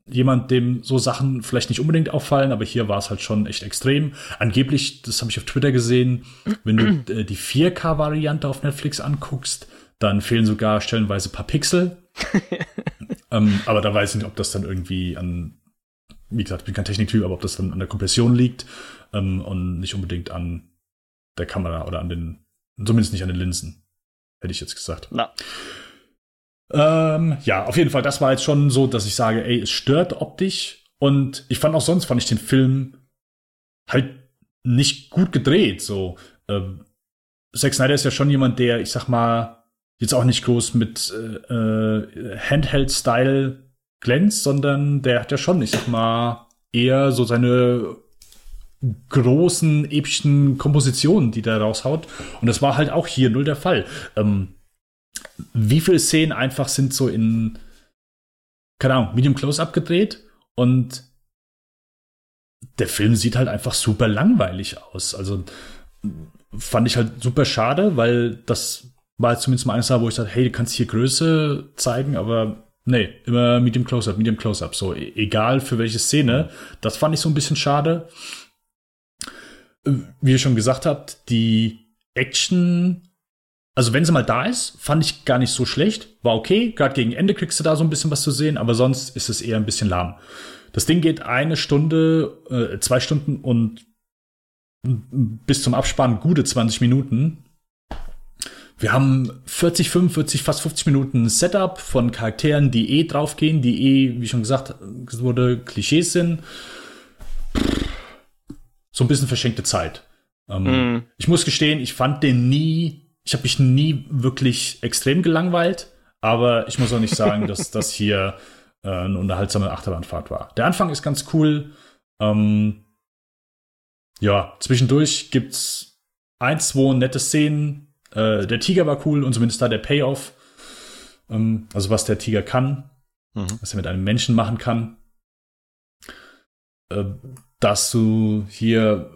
jemand, dem so Sachen vielleicht nicht unbedingt auffallen, aber hier war es halt schon echt extrem. Angeblich, das habe ich auf Twitter gesehen, wenn du äh, die 4K-Variante auf Netflix anguckst, dann fehlen sogar stellenweise paar Pixel. ähm, aber da weiß ich nicht, ob das dann irgendwie an, wie gesagt, ich bin kein Techniktyp, aber ob das dann an der Kompression liegt ähm, und nicht unbedingt an der Kamera oder an den, zumindest nicht an den Linsen, hätte ich jetzt gesagt. Na. Ähm, ja, auf jeden Fall, das war jetzt schon so, dass ich sage, ey, es stört optisch. Und ich fand auch sonst, fand ich den Film halt nicht gut gedreht. So, ähm, Zack Snyder ist ja schon jemand, der, ich sag mal, jetzt auch nicht groß mit äh, äh, Handheld-Style glänzt, sondern der hat ja schon, ich sag mal, eher so seine großen, epischen Kompositionen, die der raushaut. Und das war halt auch hier null der Fall. Ähm, wie viele Szenen einfach sind so in, keine Ahnung, Medium Close-Up gedreht und der Film sieht halt einfach super langweilig aus. Also fand ich halt super schade, weil das war zumindest mal eines da, wo ich dachte, hey, du kannst hier Größe zeigen, aber nee, immer Medium Close-Up, Medium Close-Up. So, e-, egal für welche Szene. Das fand ich so ein bisschen schade. Wie ihr schon gesagt habt, die Action also wenn sie mal da ist, fand ich gar nicht so schlecht. War okay. Gerade gegen Ende kriegst du da so ein bisschen was zu sehen, aber sonst ist es eher ein bisschen lahm. Das Ding geht eine Stunde, äh, zwei Stunden und bis zum Abspann gute 20 Minuten. Wir haben 40, 45, fast 50 Minuten Setup von Charakteren, die eh draufgehen, die eh, wie schon gesagt wurde, Klischees sind. So ein bisschen verschenkte Zeit. Ähm, mm. Ich muss gestehen, ich fand den nie ich habe mich nie wirklich extrem gelangweilt, aber ich muss auch nicht sagen, dass das hier äh, eine unterhaltsame Achterbahnfahrt war. Der Anfang ist ganz cool. Ähm, ja, zwischendurch gibt's ein, zwei nette Szenen. Äh, der Tiger war cool und zumindest da der Payoff. Ähm, also was der Tiger kann, mhm. was er mit einem Menschen machen kann. Äh, dass du hier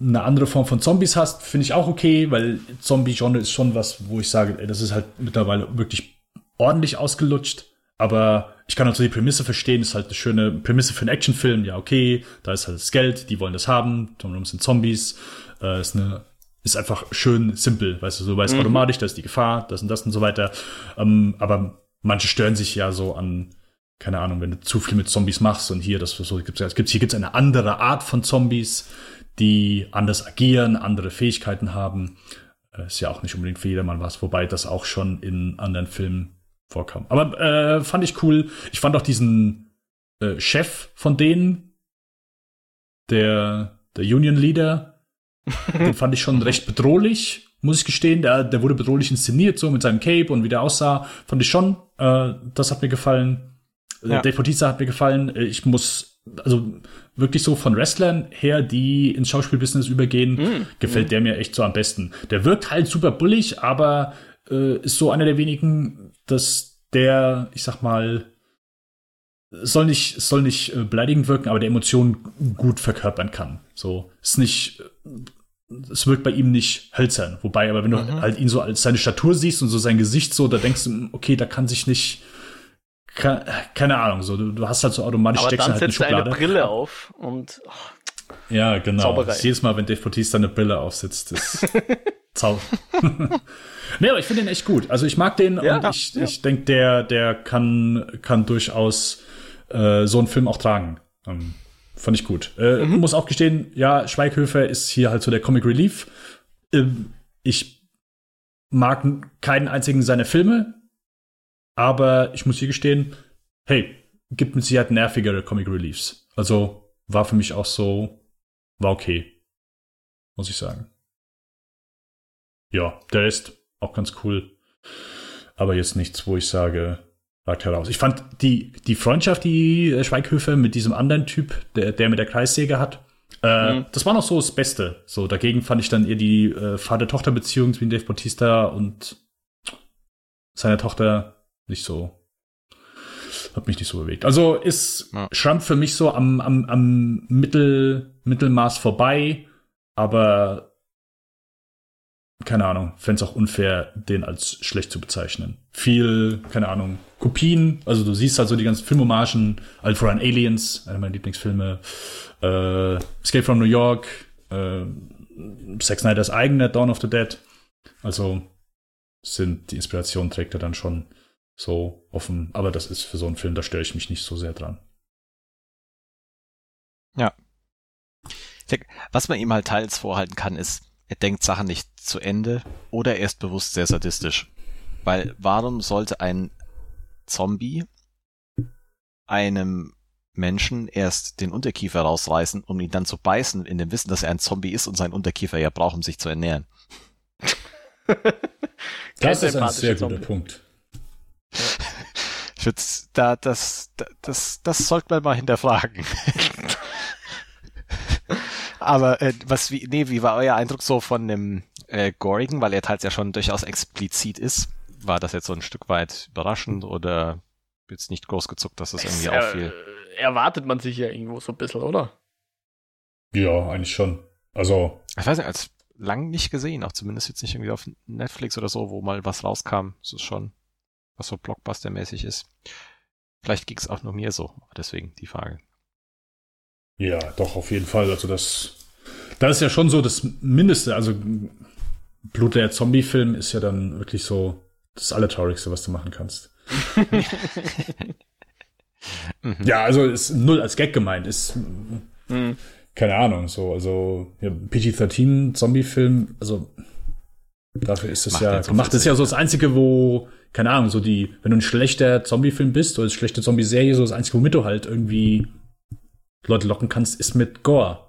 eine andere Form von Zombies hast, finde ich auch okay, weil Zombie-Genre ist schon was, wo ich sage, ey, das ist halt mittlerweile wirklich ordentlich ausgelutscht. Aber ich kann also die Prämisse verstehen, ist halt eine schöne Prämisse für einen Actionfilm. Ja, okay, da ist halt das Geld, die wollen das haben, darum sind Zombies. Äh, ist eine ist einfach schön simpel, weißt du, so weißt mhm. automatisch, da ist die Gefahr, das und das und so weiter. Ähm, aber manche stören sich ja so an, keine Ahnung, wenn du zu viel mit Zombies machst und hier das so gibt's, gibt's hier gibt's eine andere Art von Zombies die anders agieren, andere Fähigkeiten haben. Äh, ist ja auch nicht unbedingt für jedermann was, wobei das auch schon in anderen Filmen vorkam. Aber äh, fand ich cool. Ich fand auch diesen äh, Chef von denen, der, der Union Leader, den fand ich schon recht bedrohlich, muss ich gestehen. Der, der wurde bedrohlich inszeniert, so mit seinem Cape und wie der aussah. Fand ich schon. Äh, das hat mir gefallen. Äh, ja. Dave Bautista hat mir gefallen. Äh, ich muss, also wirklich so von Wrestlern her, die ins Schauspielbusiness übergehen, mm, gefällt mm. der mir echt so am besten. Der wirkt halt super bullig, aber äh, ist so einer der wenigen, dass der, ich sag mal, soll nicht, soll nicht äh, beleidigend wirken, aber der Emotionen gut verkörpern kann. So, ist nicht, es wirkt bei ihm nicht hölzern. Wobei, aber wenn du mhm. halt ihn so als seine Statur siehst und so sein Gesicht so, da denkst du, okay, da kann sich nicht, keine Ahnung, so du, du hast halt so automatisch Aber dann halt setzt eine, eine Brille auf und oh, ja, genau. Jedes Mal, wenn Dave Bautista eine Brille aufsetzt, ist Zauber. nee, aber ich finde den echt gut. Also ich mag den ja, und ich, ja. ich denke, der, der kann, kann durchaus äh, so einen Film auch tragen. Ähm, fand ich gut. Äh, mhm. Muss auch gestehen, ja, Schweighöfer ist hier halt so der Comic Relief. Ähm, ich mag keinen einzigen seiner Filme, aber ich muss hier gestehen, hey, gibt mit Sicherheit nervigere Comic Reliefs. Also war für mich auch so, war okay. Muss ich sagen. Ja, der ist auch ganz cool. Aber jetzt nichts, wo ich sage, heraus. Ich fand die, die Freundschaft, die Schweighöfer mit diesem anderen Typ, der, der mit der Kreissäge hat, äh, mhm. das war noch so das Beste. So, dagegen fand ich dann eher die äh, Vater-Tochter-Beziehung zwischen Dave Bautista und seiner Tochter nicht so hat mich nicht so bewegt. Also ist ja. Trump für mich so am, am, am Mittel, Mittelmaß vorbei, aber keine Ahnung, fände es auch unfair, den als schlecht zu bezeichnen. Viel, keine Ahnung, Kopien, also du siehst halt so die ganzen Filmhomagen, Alpha and Aliens, einer meiner Lieblingsfilme, äh, Escape from New York, äh, Zack Snyder's eigener Dawn of the Dead. Also sind die Inspiration trägt er dann schon so offen. Aber das ist für so einen Film, da störe ich mich nicht so sehr dran. Ja. Was man ihm halt teils vorhalten kann, ist, er denkt Sachen nicht zu Ende oder er ist bewusst sehr sadistisch. Weil warum sollte ein Zombie einem Menschen erst den Unterkiefer rausreißen, um ihn dann zu beißen, in dem Wissen, dass er ein Zombie ist und seinen Unterkiefer ja braucht, um sich zu ernähren? das ist ein sehr guter Zombie. Punkt. Ich würde da, das, das, das sollte man mal hinterfragen. Aber äh, was wie, nee, wie war euer Eindruck so von dem äh, Gorigen, weil er teils ja schon durchaus explizit ist? War das jetzt so ein Stück weit überraschend oder jetzt nicht groß gezuckt, dass es das irgendwie auffiel? Äh, erwartet man sich ja irgendwo so ein bisschen, oder? Ja, eigentlich schon. Also. Ich weiß nicht, als lang nicht gesehen, auch zumindest jetzt nicht irgendwie auf Netflix oder so, wo mal was rauskam. Das ist schon was so Blockbuster-mäßig ist. Vielleicht ging es auch nur mir so, deswegen die Frage. Ja, doch, auf jeden Fall. Also das, das ist ja schon so das Mindeste. Also Blut der Zombie-Film ist ja dann wirklich so das Allertraurigste, was du machen kannst. mhm. Ja, also ist null als Gag gemeint. Ist mhm. keine Ahnung, so, also ja, PG-13 Zombie-Film, also dafür ist es Macht ja gemacht. Das ist ja so das Einzige, wo keine Ahnung, so die, wenn du ein schlechter Zombie-Film bist oder eine schlechte Zombie-Serie, so das Einzige, womit du halt irgendwie Leute locken kannst, ist mit Gore.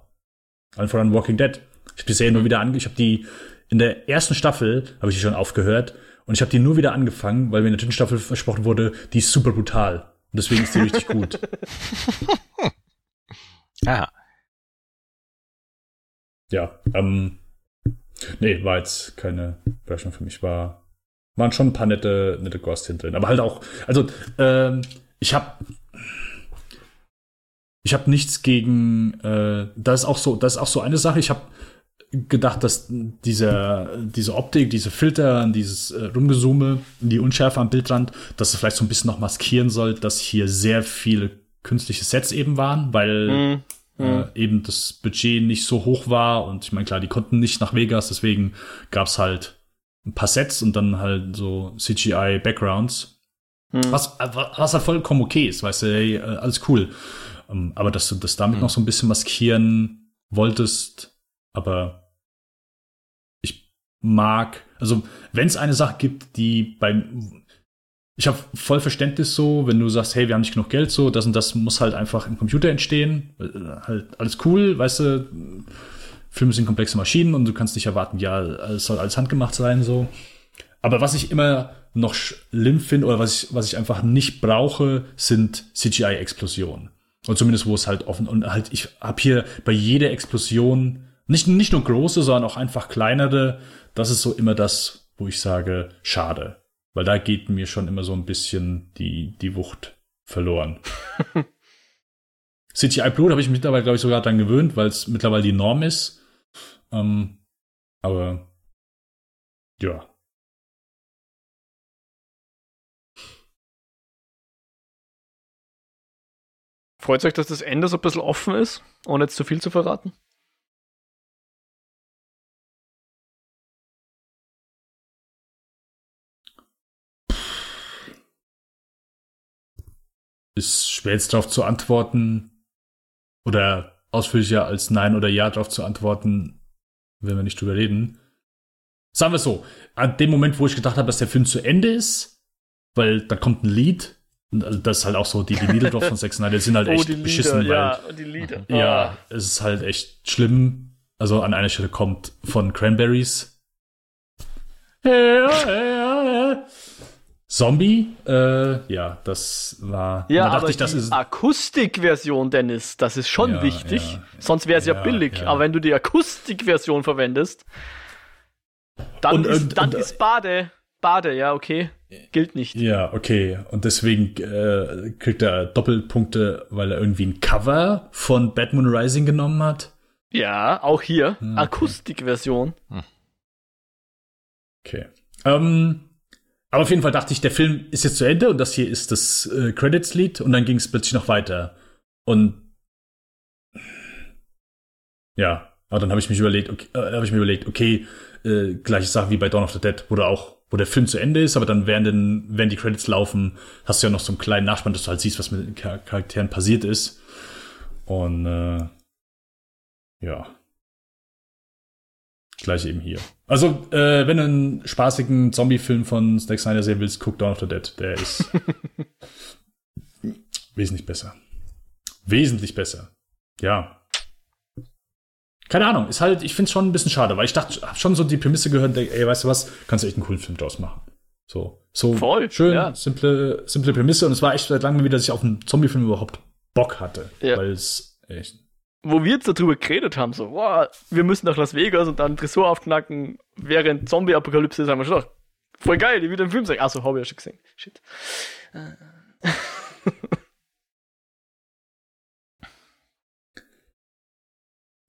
Allen voran Walking Dead. Ich habe die Serie nur wieder ange, ich habe die in der ersten Staffel habe ich die schon aufgehört und ich habe die nur wieder angefangen, weil mir in der dritten Staffel versprochen wurde, die ist super brutal und deswegen ist die richtig gut. Aha. Ja, ähm, nee, war jetzt keine Überraschung für mich, war waren schon ein paar nette, nette Ghosts drin. Aber halt auch, also ähm, ich habe ich habe nichts gegen, äh, das ist auch so, das ist auch so eine Sache. Ich habe gedacht, dass diese, diese Optik, diese Filter, dieses äh, Rumgezoome, die Unschärfe am Bildrand, dass es vielleicht so ein bisschen noch maskieren soll, dass hier sehr viele künstliche Sets eben waren, weil mm, mm. Äh, eben das Budget nicht so hoch war und ich meine, klar, die konnten nicht nach Vegas, deswegen gab's halt ein paar Sets und dann halt so CGI-Backgrounds. Hm. Was, was halt vollkommen okay ist, weißt du, hey, äh, alles cool. Ähm, aber dass du das damit hm. noch so ein bisschen maskieren wolltest, aber ich mag, also wenn es eine Sache gibt, die beim ich habe voll Verständnis so, wenn du sagst, hey, wir haben nicht genug Geld, so, das und das muss halt einfach im Computer entstehen. Äh, halt alles cool, weißt du, Filme sind komplexe Maschinen und du kannst nicht erwarten, ja, es soll alles handgemacht sein, so. Aber was ich immer noch schlimm finde oder was ich, was ich einfach nicht brauche, sind CGI-Explosionen. Und zumindest wo es halt offen und halt, ich habe hier bei jeder Explosion, nicht, nicht nur große, sondern auch einfach kleinere, das ist so immer das, wo ich sage, schade. Weil da geht mir schon immer so ein bisschen die, die Wucht verloren. CGI Blut habe ich mittlerweile, glaube ich, sogar dann gewöhnt, weil es mittlerweile die Norm ist. Ähm, aber ja. Freut euch, dass das Ende so ein bisschen offen ist, ohne jetzt zu viel zu verraten? Ist schwer jetzt darauf zu antworten oder ausführlicher als Nein oder Ja darauf zu antworten, wenn wir nicht drüber reden. sagen wir so, an dem Moment, wo ich gedacht habe, dass der Film zu Ende ist, weil da kommt ein Lied, das ist halt auch so, die, die Lieder von Zack Snyder sind halt echt oh, beschissen, Lieder, ja, die Lieder. weil, ja, es ist halt echt schlimm. Also an einer Stelle kommt von Cranberries. Zombie, äh, ja, das war. Ja, aber ich, das die ist. Akustikversion, Dennis, das ist schon Ja, wichtig. ja. Sonst wäre es ja, Ja, billig. Aber wenn du die Akustikversion verwendest, dann, Und- ist, und- dann und- ist Bade. Bade, ja, okay. Gilt nicht. Ja, okay. Und deswegen äh, kriegt er Doppelpunkte, weil er irgendwie ein Cover von Bad Moon Rising genommen hat. Ja, auch hier. Hm, Akustikversion. Okay. Ähm, aber auf jeden Fall dachte ich, der Film ist jetzt zu Ende und das hier ist das äh, Credits-Lied und dann ging es plötzlich noch weiter. Und ja, aber dann habe ich mich überlegt, okay, äh, habe ich mir überlegt, okay, äh, gleiche Sache wie bei Dawn of the Dead, wo du auch, wo der Film zu Ende ist, aber dann während, den, während die Credits laufen, hast du ja noch so einen kleinen Nachspann, dass du halt siehst, was mit den Char Charakteren passiert ist. Und äh, ja. Gleich eben hier. Also, äh, wenn du einen spaßigen Zombie-Film von Zack Snyder sehen willst, guck Dawn of the Dead. Der ist wesentlich besser. Wesentlich besser. Ja. Keine Ahnung, ist halt, ich finde es schon ein bisschen schade, weil ich dachte, hab schon so die Prämisse gehört, denk, ey, weißt du was, kannst du echt einen coolen Film draus machen. So, so Voll, schön, ja. simple, simple Prämisse und es war echt seit langem wieder, dass ich auf einen Zombie-Film überhaupt Bock hatte. Ja. Weil es echt Wo wir jetzt darüber geredet haben, so, wow, wir müssen nach Las Vegas und dann Tresor aufknacken, während Zombie-Apokalypse ist, haben wir schon gedacht, voll geil, die wieder im Film sagen. Achso, habe ich ja schon gesehen. Shit.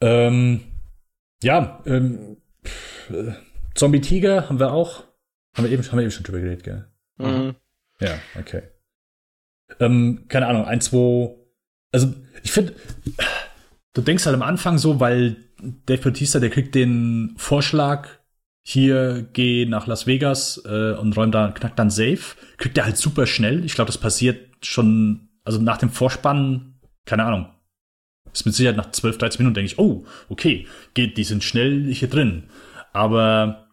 Ähm, ja, ähm, pff, äh, Zombie-Tiger haben wir auch. Haben wir eben, haben wir eben schon drüber geredet, gell? Mhm. Ja, okay. Ähm, keine Ahnung, ein, zwei. Also, ich finde, du denkst halt am Anfang so, weil Dave Bautista, der kriegt den Vorschlag, hier geh nach Las Vegas äh, und räum da, knackt dann safe. Kriegt er halt super schnell. Ich glaube, das passiert schon, also nach dem Vorspann, keine Ahnung. Ist mit Sicherheit nach 12, 13 Minuten, denke ich, oh, okay, geht, die sind schnell hier drin. Aber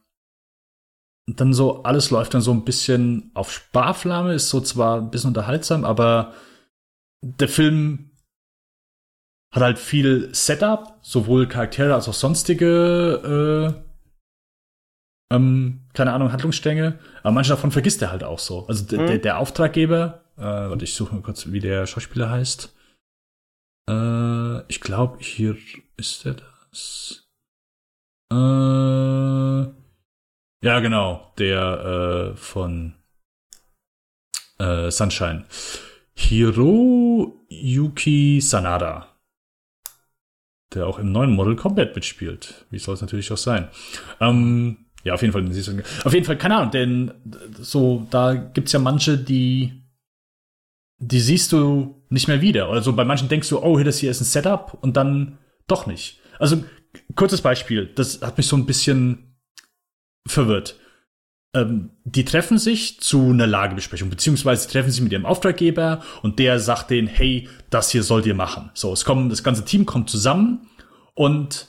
dann so, alles läuft dann so ein bisschen auf Sparflamme, ist so zwar ein bisschen unterhaltsam, aber der Film hat halt viel Setup, sowohl Charaktere als auch sonstige, äh, ähm, keine Ahnung, Handlungsstränge, aber manche davon vergisst er halt auch so. Also der, Mhm. der, der Auftraggeber, äh, warte, ich suche mal kurz, wie der Schauspieler heißt. Äh, ich glaube, hier ist er das. Äh, ja, genau, der äh, von äh, Sunshine. Hiroyuki Sanada. Der auch im neuen Model Combat mitspielt. Wie soll es natürlich auch sein. Ähm, ja, auf jeden Fall. Auf jeden Fall, keine Ahnung, denn so, da gibt's ja manche, die die siehst du nicht mehr wieder. Oder so bei manchen denkst du, oh, hier, das hier ist ein Setup und dann doch nicht. Also, kurzes Beispiel, das hat mich so ein bisschen verwirrt. Ähm, die treffen sich zu einer Lagebesprechung, beziehungsweise treffen sich mit ihrem Auftraggeber und der sagt denen, hey, das hier sollt ihr machen. So, es kommen, das ganze Team kommt zusammen und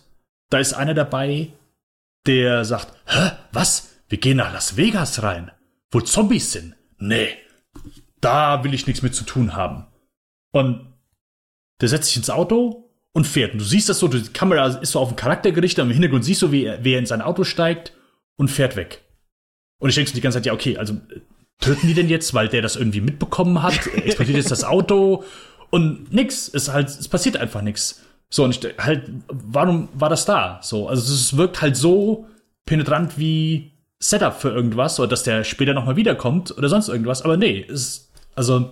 da ist einer dabei, der sagt, hä, was? Wir gehen nach Las Vegas rein, wo Zombies sind. Nee, da will ich nichts mit zu tun haben. Und der setzt sich ins Auto und fährt. Und du siehst das so, die Kamera ist so auf den Charakter gerichtet, im Hintergrund siehst du, wie er, wie er in sein Auto steigt und fährt weg. Und ich denke so die ganze Zeit, ja, okay, also äh, töten die denn jetzt, weil der das irgendwie mitbekommen hat? Explodiert jetzt das Auto? Und nix, es halt, es passiert einfach nix. So, und ich halt, warum war das da? So, also es wirkt halt so penetrant wie Setup für irgendwas, oder dass der später nochmal wiederkommt oder sonst irgendwas, aber nee, es ist, also,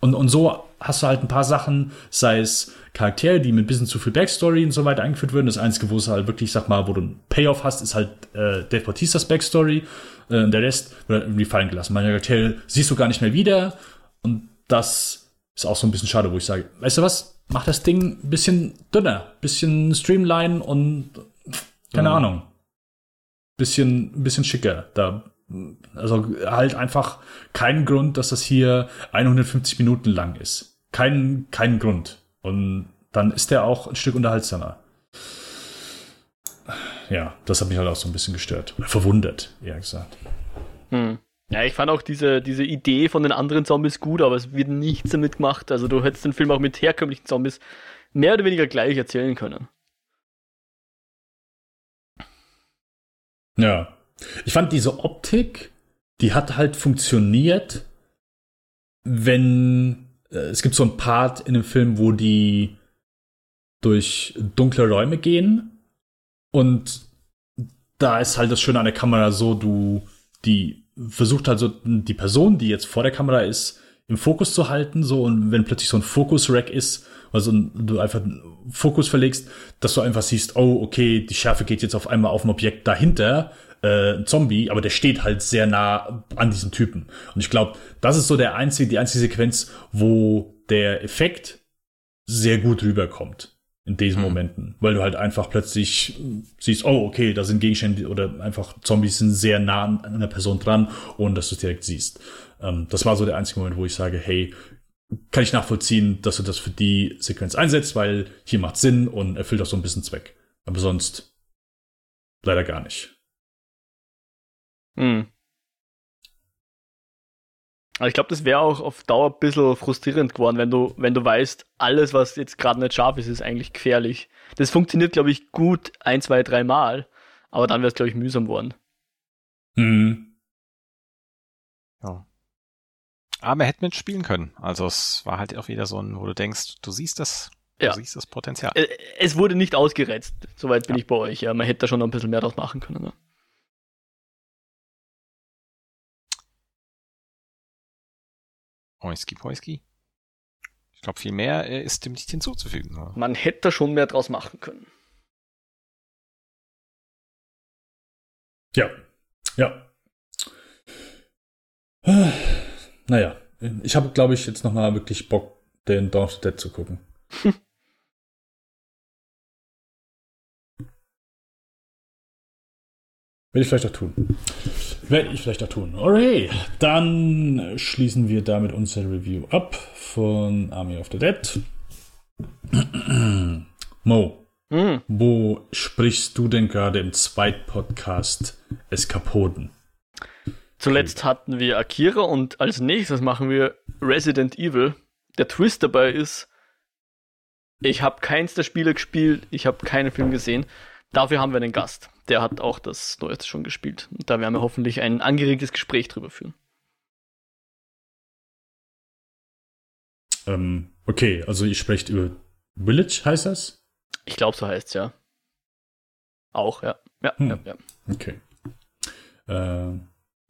und, und so hast du halt ein paar Sachen, sei es Charaktere, die mit ein bisschen zu viel Backstory und so weiter eingeführt werden. Das Einzige, wo es halt wirklich, sag mal, wo du einen Payoff hast, ist halt äh, Dave Bautistas Backstory. Äh, der Rest wird halt irgendwie fallen gelassen. Meine Charaktere siehst du gar nicht mehr wieder. Und das ist auch so ein bisschen schade, wo ich sage, weißt du was, mach das Ding ein bisschen dünner, bisschen streamline und keine Mhm. Ahnung. Bisschen, ein bisschen schicker. Da, also halt einfach keinen Grund, dass das hier 150 Minuten lang ist. Kein, keinen Grund. Und dann ist der auch ein Stück unterhaltsamer. ja, das hat mich halt auch so ein bisschen gestört. Verwundert, eher gesagt. Hm. Ja, ich fand auch diese, diese Idee von den anderen Zombies gut, aber es wird nichts damit gemacht. Also du hättest den Film auch mit herkömmlichen Zombies mehr oder weniger gleich erzählen können. Ja. Ich fand diese Optik, die hat halt funktioniert, wenn äh, es gibt so ein Part in dem Film, wo die durch dunkle Räume gehen. Und da ist halt das Schöne an der Kamera so, du die versucht halt so die Person, die jetzt vor der Kamera ist, im Fokus zu halten, so. Und wenn plötzlich so ein Fokus-Rack ist, also du einfach Fokus verlegst, dass du einfach siehst, oh, okay, die Schärfe geht jetzt auf einmal auf ein Objekt dahinter, äh, ein Zombie, aber der steht halt sehr nah an diesem Typen. Und ich glaube, das ist so der einzige, die einzige Sequenz, wo der Effekt sehr gut rüberkommt in diesen mhm. Momenten, weil du halt einfach plötzlich siehst, oh, okay, da sind Gegenstände oder einfach Zombies sind sehr nah an einer Person dran und dass du es direkt siehst. Ähm, das war so der einzige Moment, wo ich sage, hey, kann ich nachvollziehen, dass du das für die Sequenz einsetzt, weil hier macht Sinn und erfüllt auch so ein bisschen Zweck. Aber sonst leider gar nicht. Hm. Aber ich glaube, das wäre auch auf Dauer ein bisschen frustrierend geworden, wenn du, wenn du weißt, alles, was jetzt gerade nicht scharf ist, ist eigentlich gefährlich. Das funktioniert, glaube ich, gut ein, zwei, drei Mal, aber dann wäre es, glaube ich, mühsam geworden. Mhm. Ja. Aber er hätte mitspielen können. Also es war halt auch wieder so ein, wo du denkst, du siehst das, du ja. siehst das Potenzial. Äh, es wurde nicht ausgereizt. Soweit bin ja. ich bei euch. Ja, man hätte da schon noch ein bisschen mehr draus machen können. Ne? Poiski, Poiski. Ich glaube, viel mehr äh, ist dem nicht hinzuzufügen. Oder? Man hätte schon mehr draus machen können. Ja. Ja. Naja, ich habe, glaube ich, jetzt nochmal wirklich Bock, den Dawn of the Dead zu gucken. Will ich vielleicht auch tun. Werde ich vielleicht auch tun. Okay, dann schließen wir damit unser Review ab von Army of the Dead. Mo, hm. wo sprichst du denn gerade im Zweitpodcast Eskapoden? Zuletzt hatten wir Akira und als nächstes machen wir Resident Evil. Der Twist dabei ist, ich habe keins der Spiele gespielt, ich habe keinen Film gesehen. Dafür haben wir einen Gast der hat auch das Neueste schon gespielt. Und da werden wir hoffentlich ein angeregtes Gespräch drüber führen. Ähm, okay, also ihr sprecht über Village, heißt das? Ich glaube, so heißt es ja. Auch, ja. Ja, hm. ja, ja. Okay. Äh,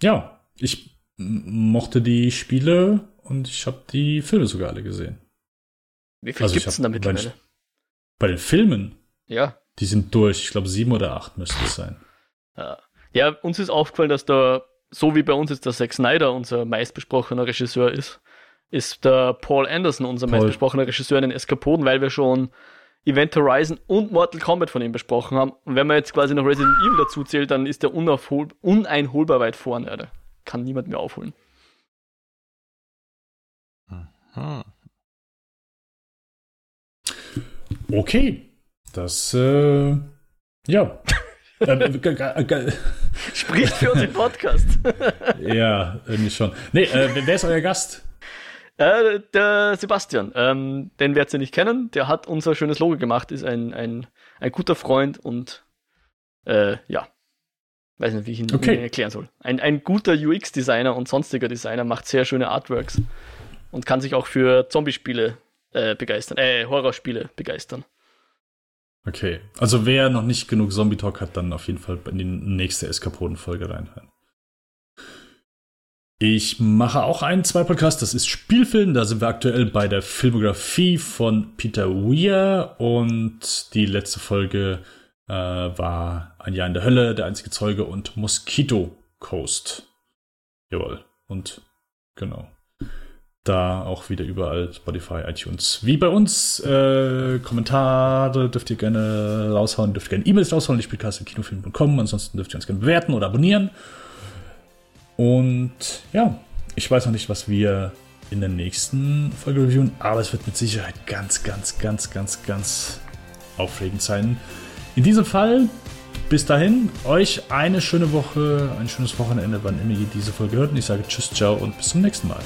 ja, ich mochte die Spiele und ich habe die Filme sogar alle gesehen. Wie viel also gibt es denn da mittlerweile? Bei, bei den Filmen? Ja. Die sind durch. Ich glaube, sieben oder acht müsste es sein. Ja. ja, uns ist aufgefallen, dass da, so wie bei uns jetzt der Zack Snyder unser meistbesprochener Regisseur ist, ist der Paul Anderson unser Paul. meistbesprochener Regisseur in den Eskapoden, weil wir schon Event Horizon und Mortal Kombat von ihm besprochen haben. Und wenn man jetzt quasi noch Resident Evil dazu zählt, dann ist der uneinholbar weit vorne. Alter. Kann niemand mehr aufholen. Okay. Das, äh, ja. Äh, Spricht für unseren Podcast. ja, irgendwie schon. Nee, äh, wer ist euer Gast? Äh, der Sebastian. Ähm, den werdet ihr nicht kennen. Der hat unser schönes Logo gemacht, ist ein, ein, ein guter Freund und äh, ja. Weiß nicht, wie ich ihn, okay. ihn erklären soll. Ein, ein guter UX-Designer und sonstiger Designer macht sehr schöne Artworks und kann sich auch für Zombie-Spiele äh, begeistern, äh, Horrorspiele begeistern. Okay, also wer noch nicht genug Zombie-Talk hat, dann auf jeden Fall in die nächste Eskapoden-Folge reinhören. Ich mache auch einen zwei Podcast, das ist Spielfilm. Da sind wir aktuell bei der Filmografie von Peter Weir und die letzte Folge äh, war Ein Jahr in der Hölle, der einzige Zeuge und Mosquito Coast. Jawohl. Und genau da auch wieder überall Spotify, iTunes. Wie bei uns, äh, Kommentare dürft ihr gerne raushauen, dürft ihr gerne E-Mails raushauen, die Spielkasse.kinofilm.com. Ansonsten dürft ihr uns gerne bewerten oder abonnieren. Und ja, ich weiß noch nicht, was wir in der nächsten Folge reviewen, aber es wird mit Sicherheit ganz, ganz, ganz, ganz, ganz aufregend sein. In diesem Fall bis dahin, euch eine schöne Woche, ein schönes Wochenende, wann immer ihr diese Folge hört. Und ich sage Tschüss, ciao und bis zum nächsten Mal.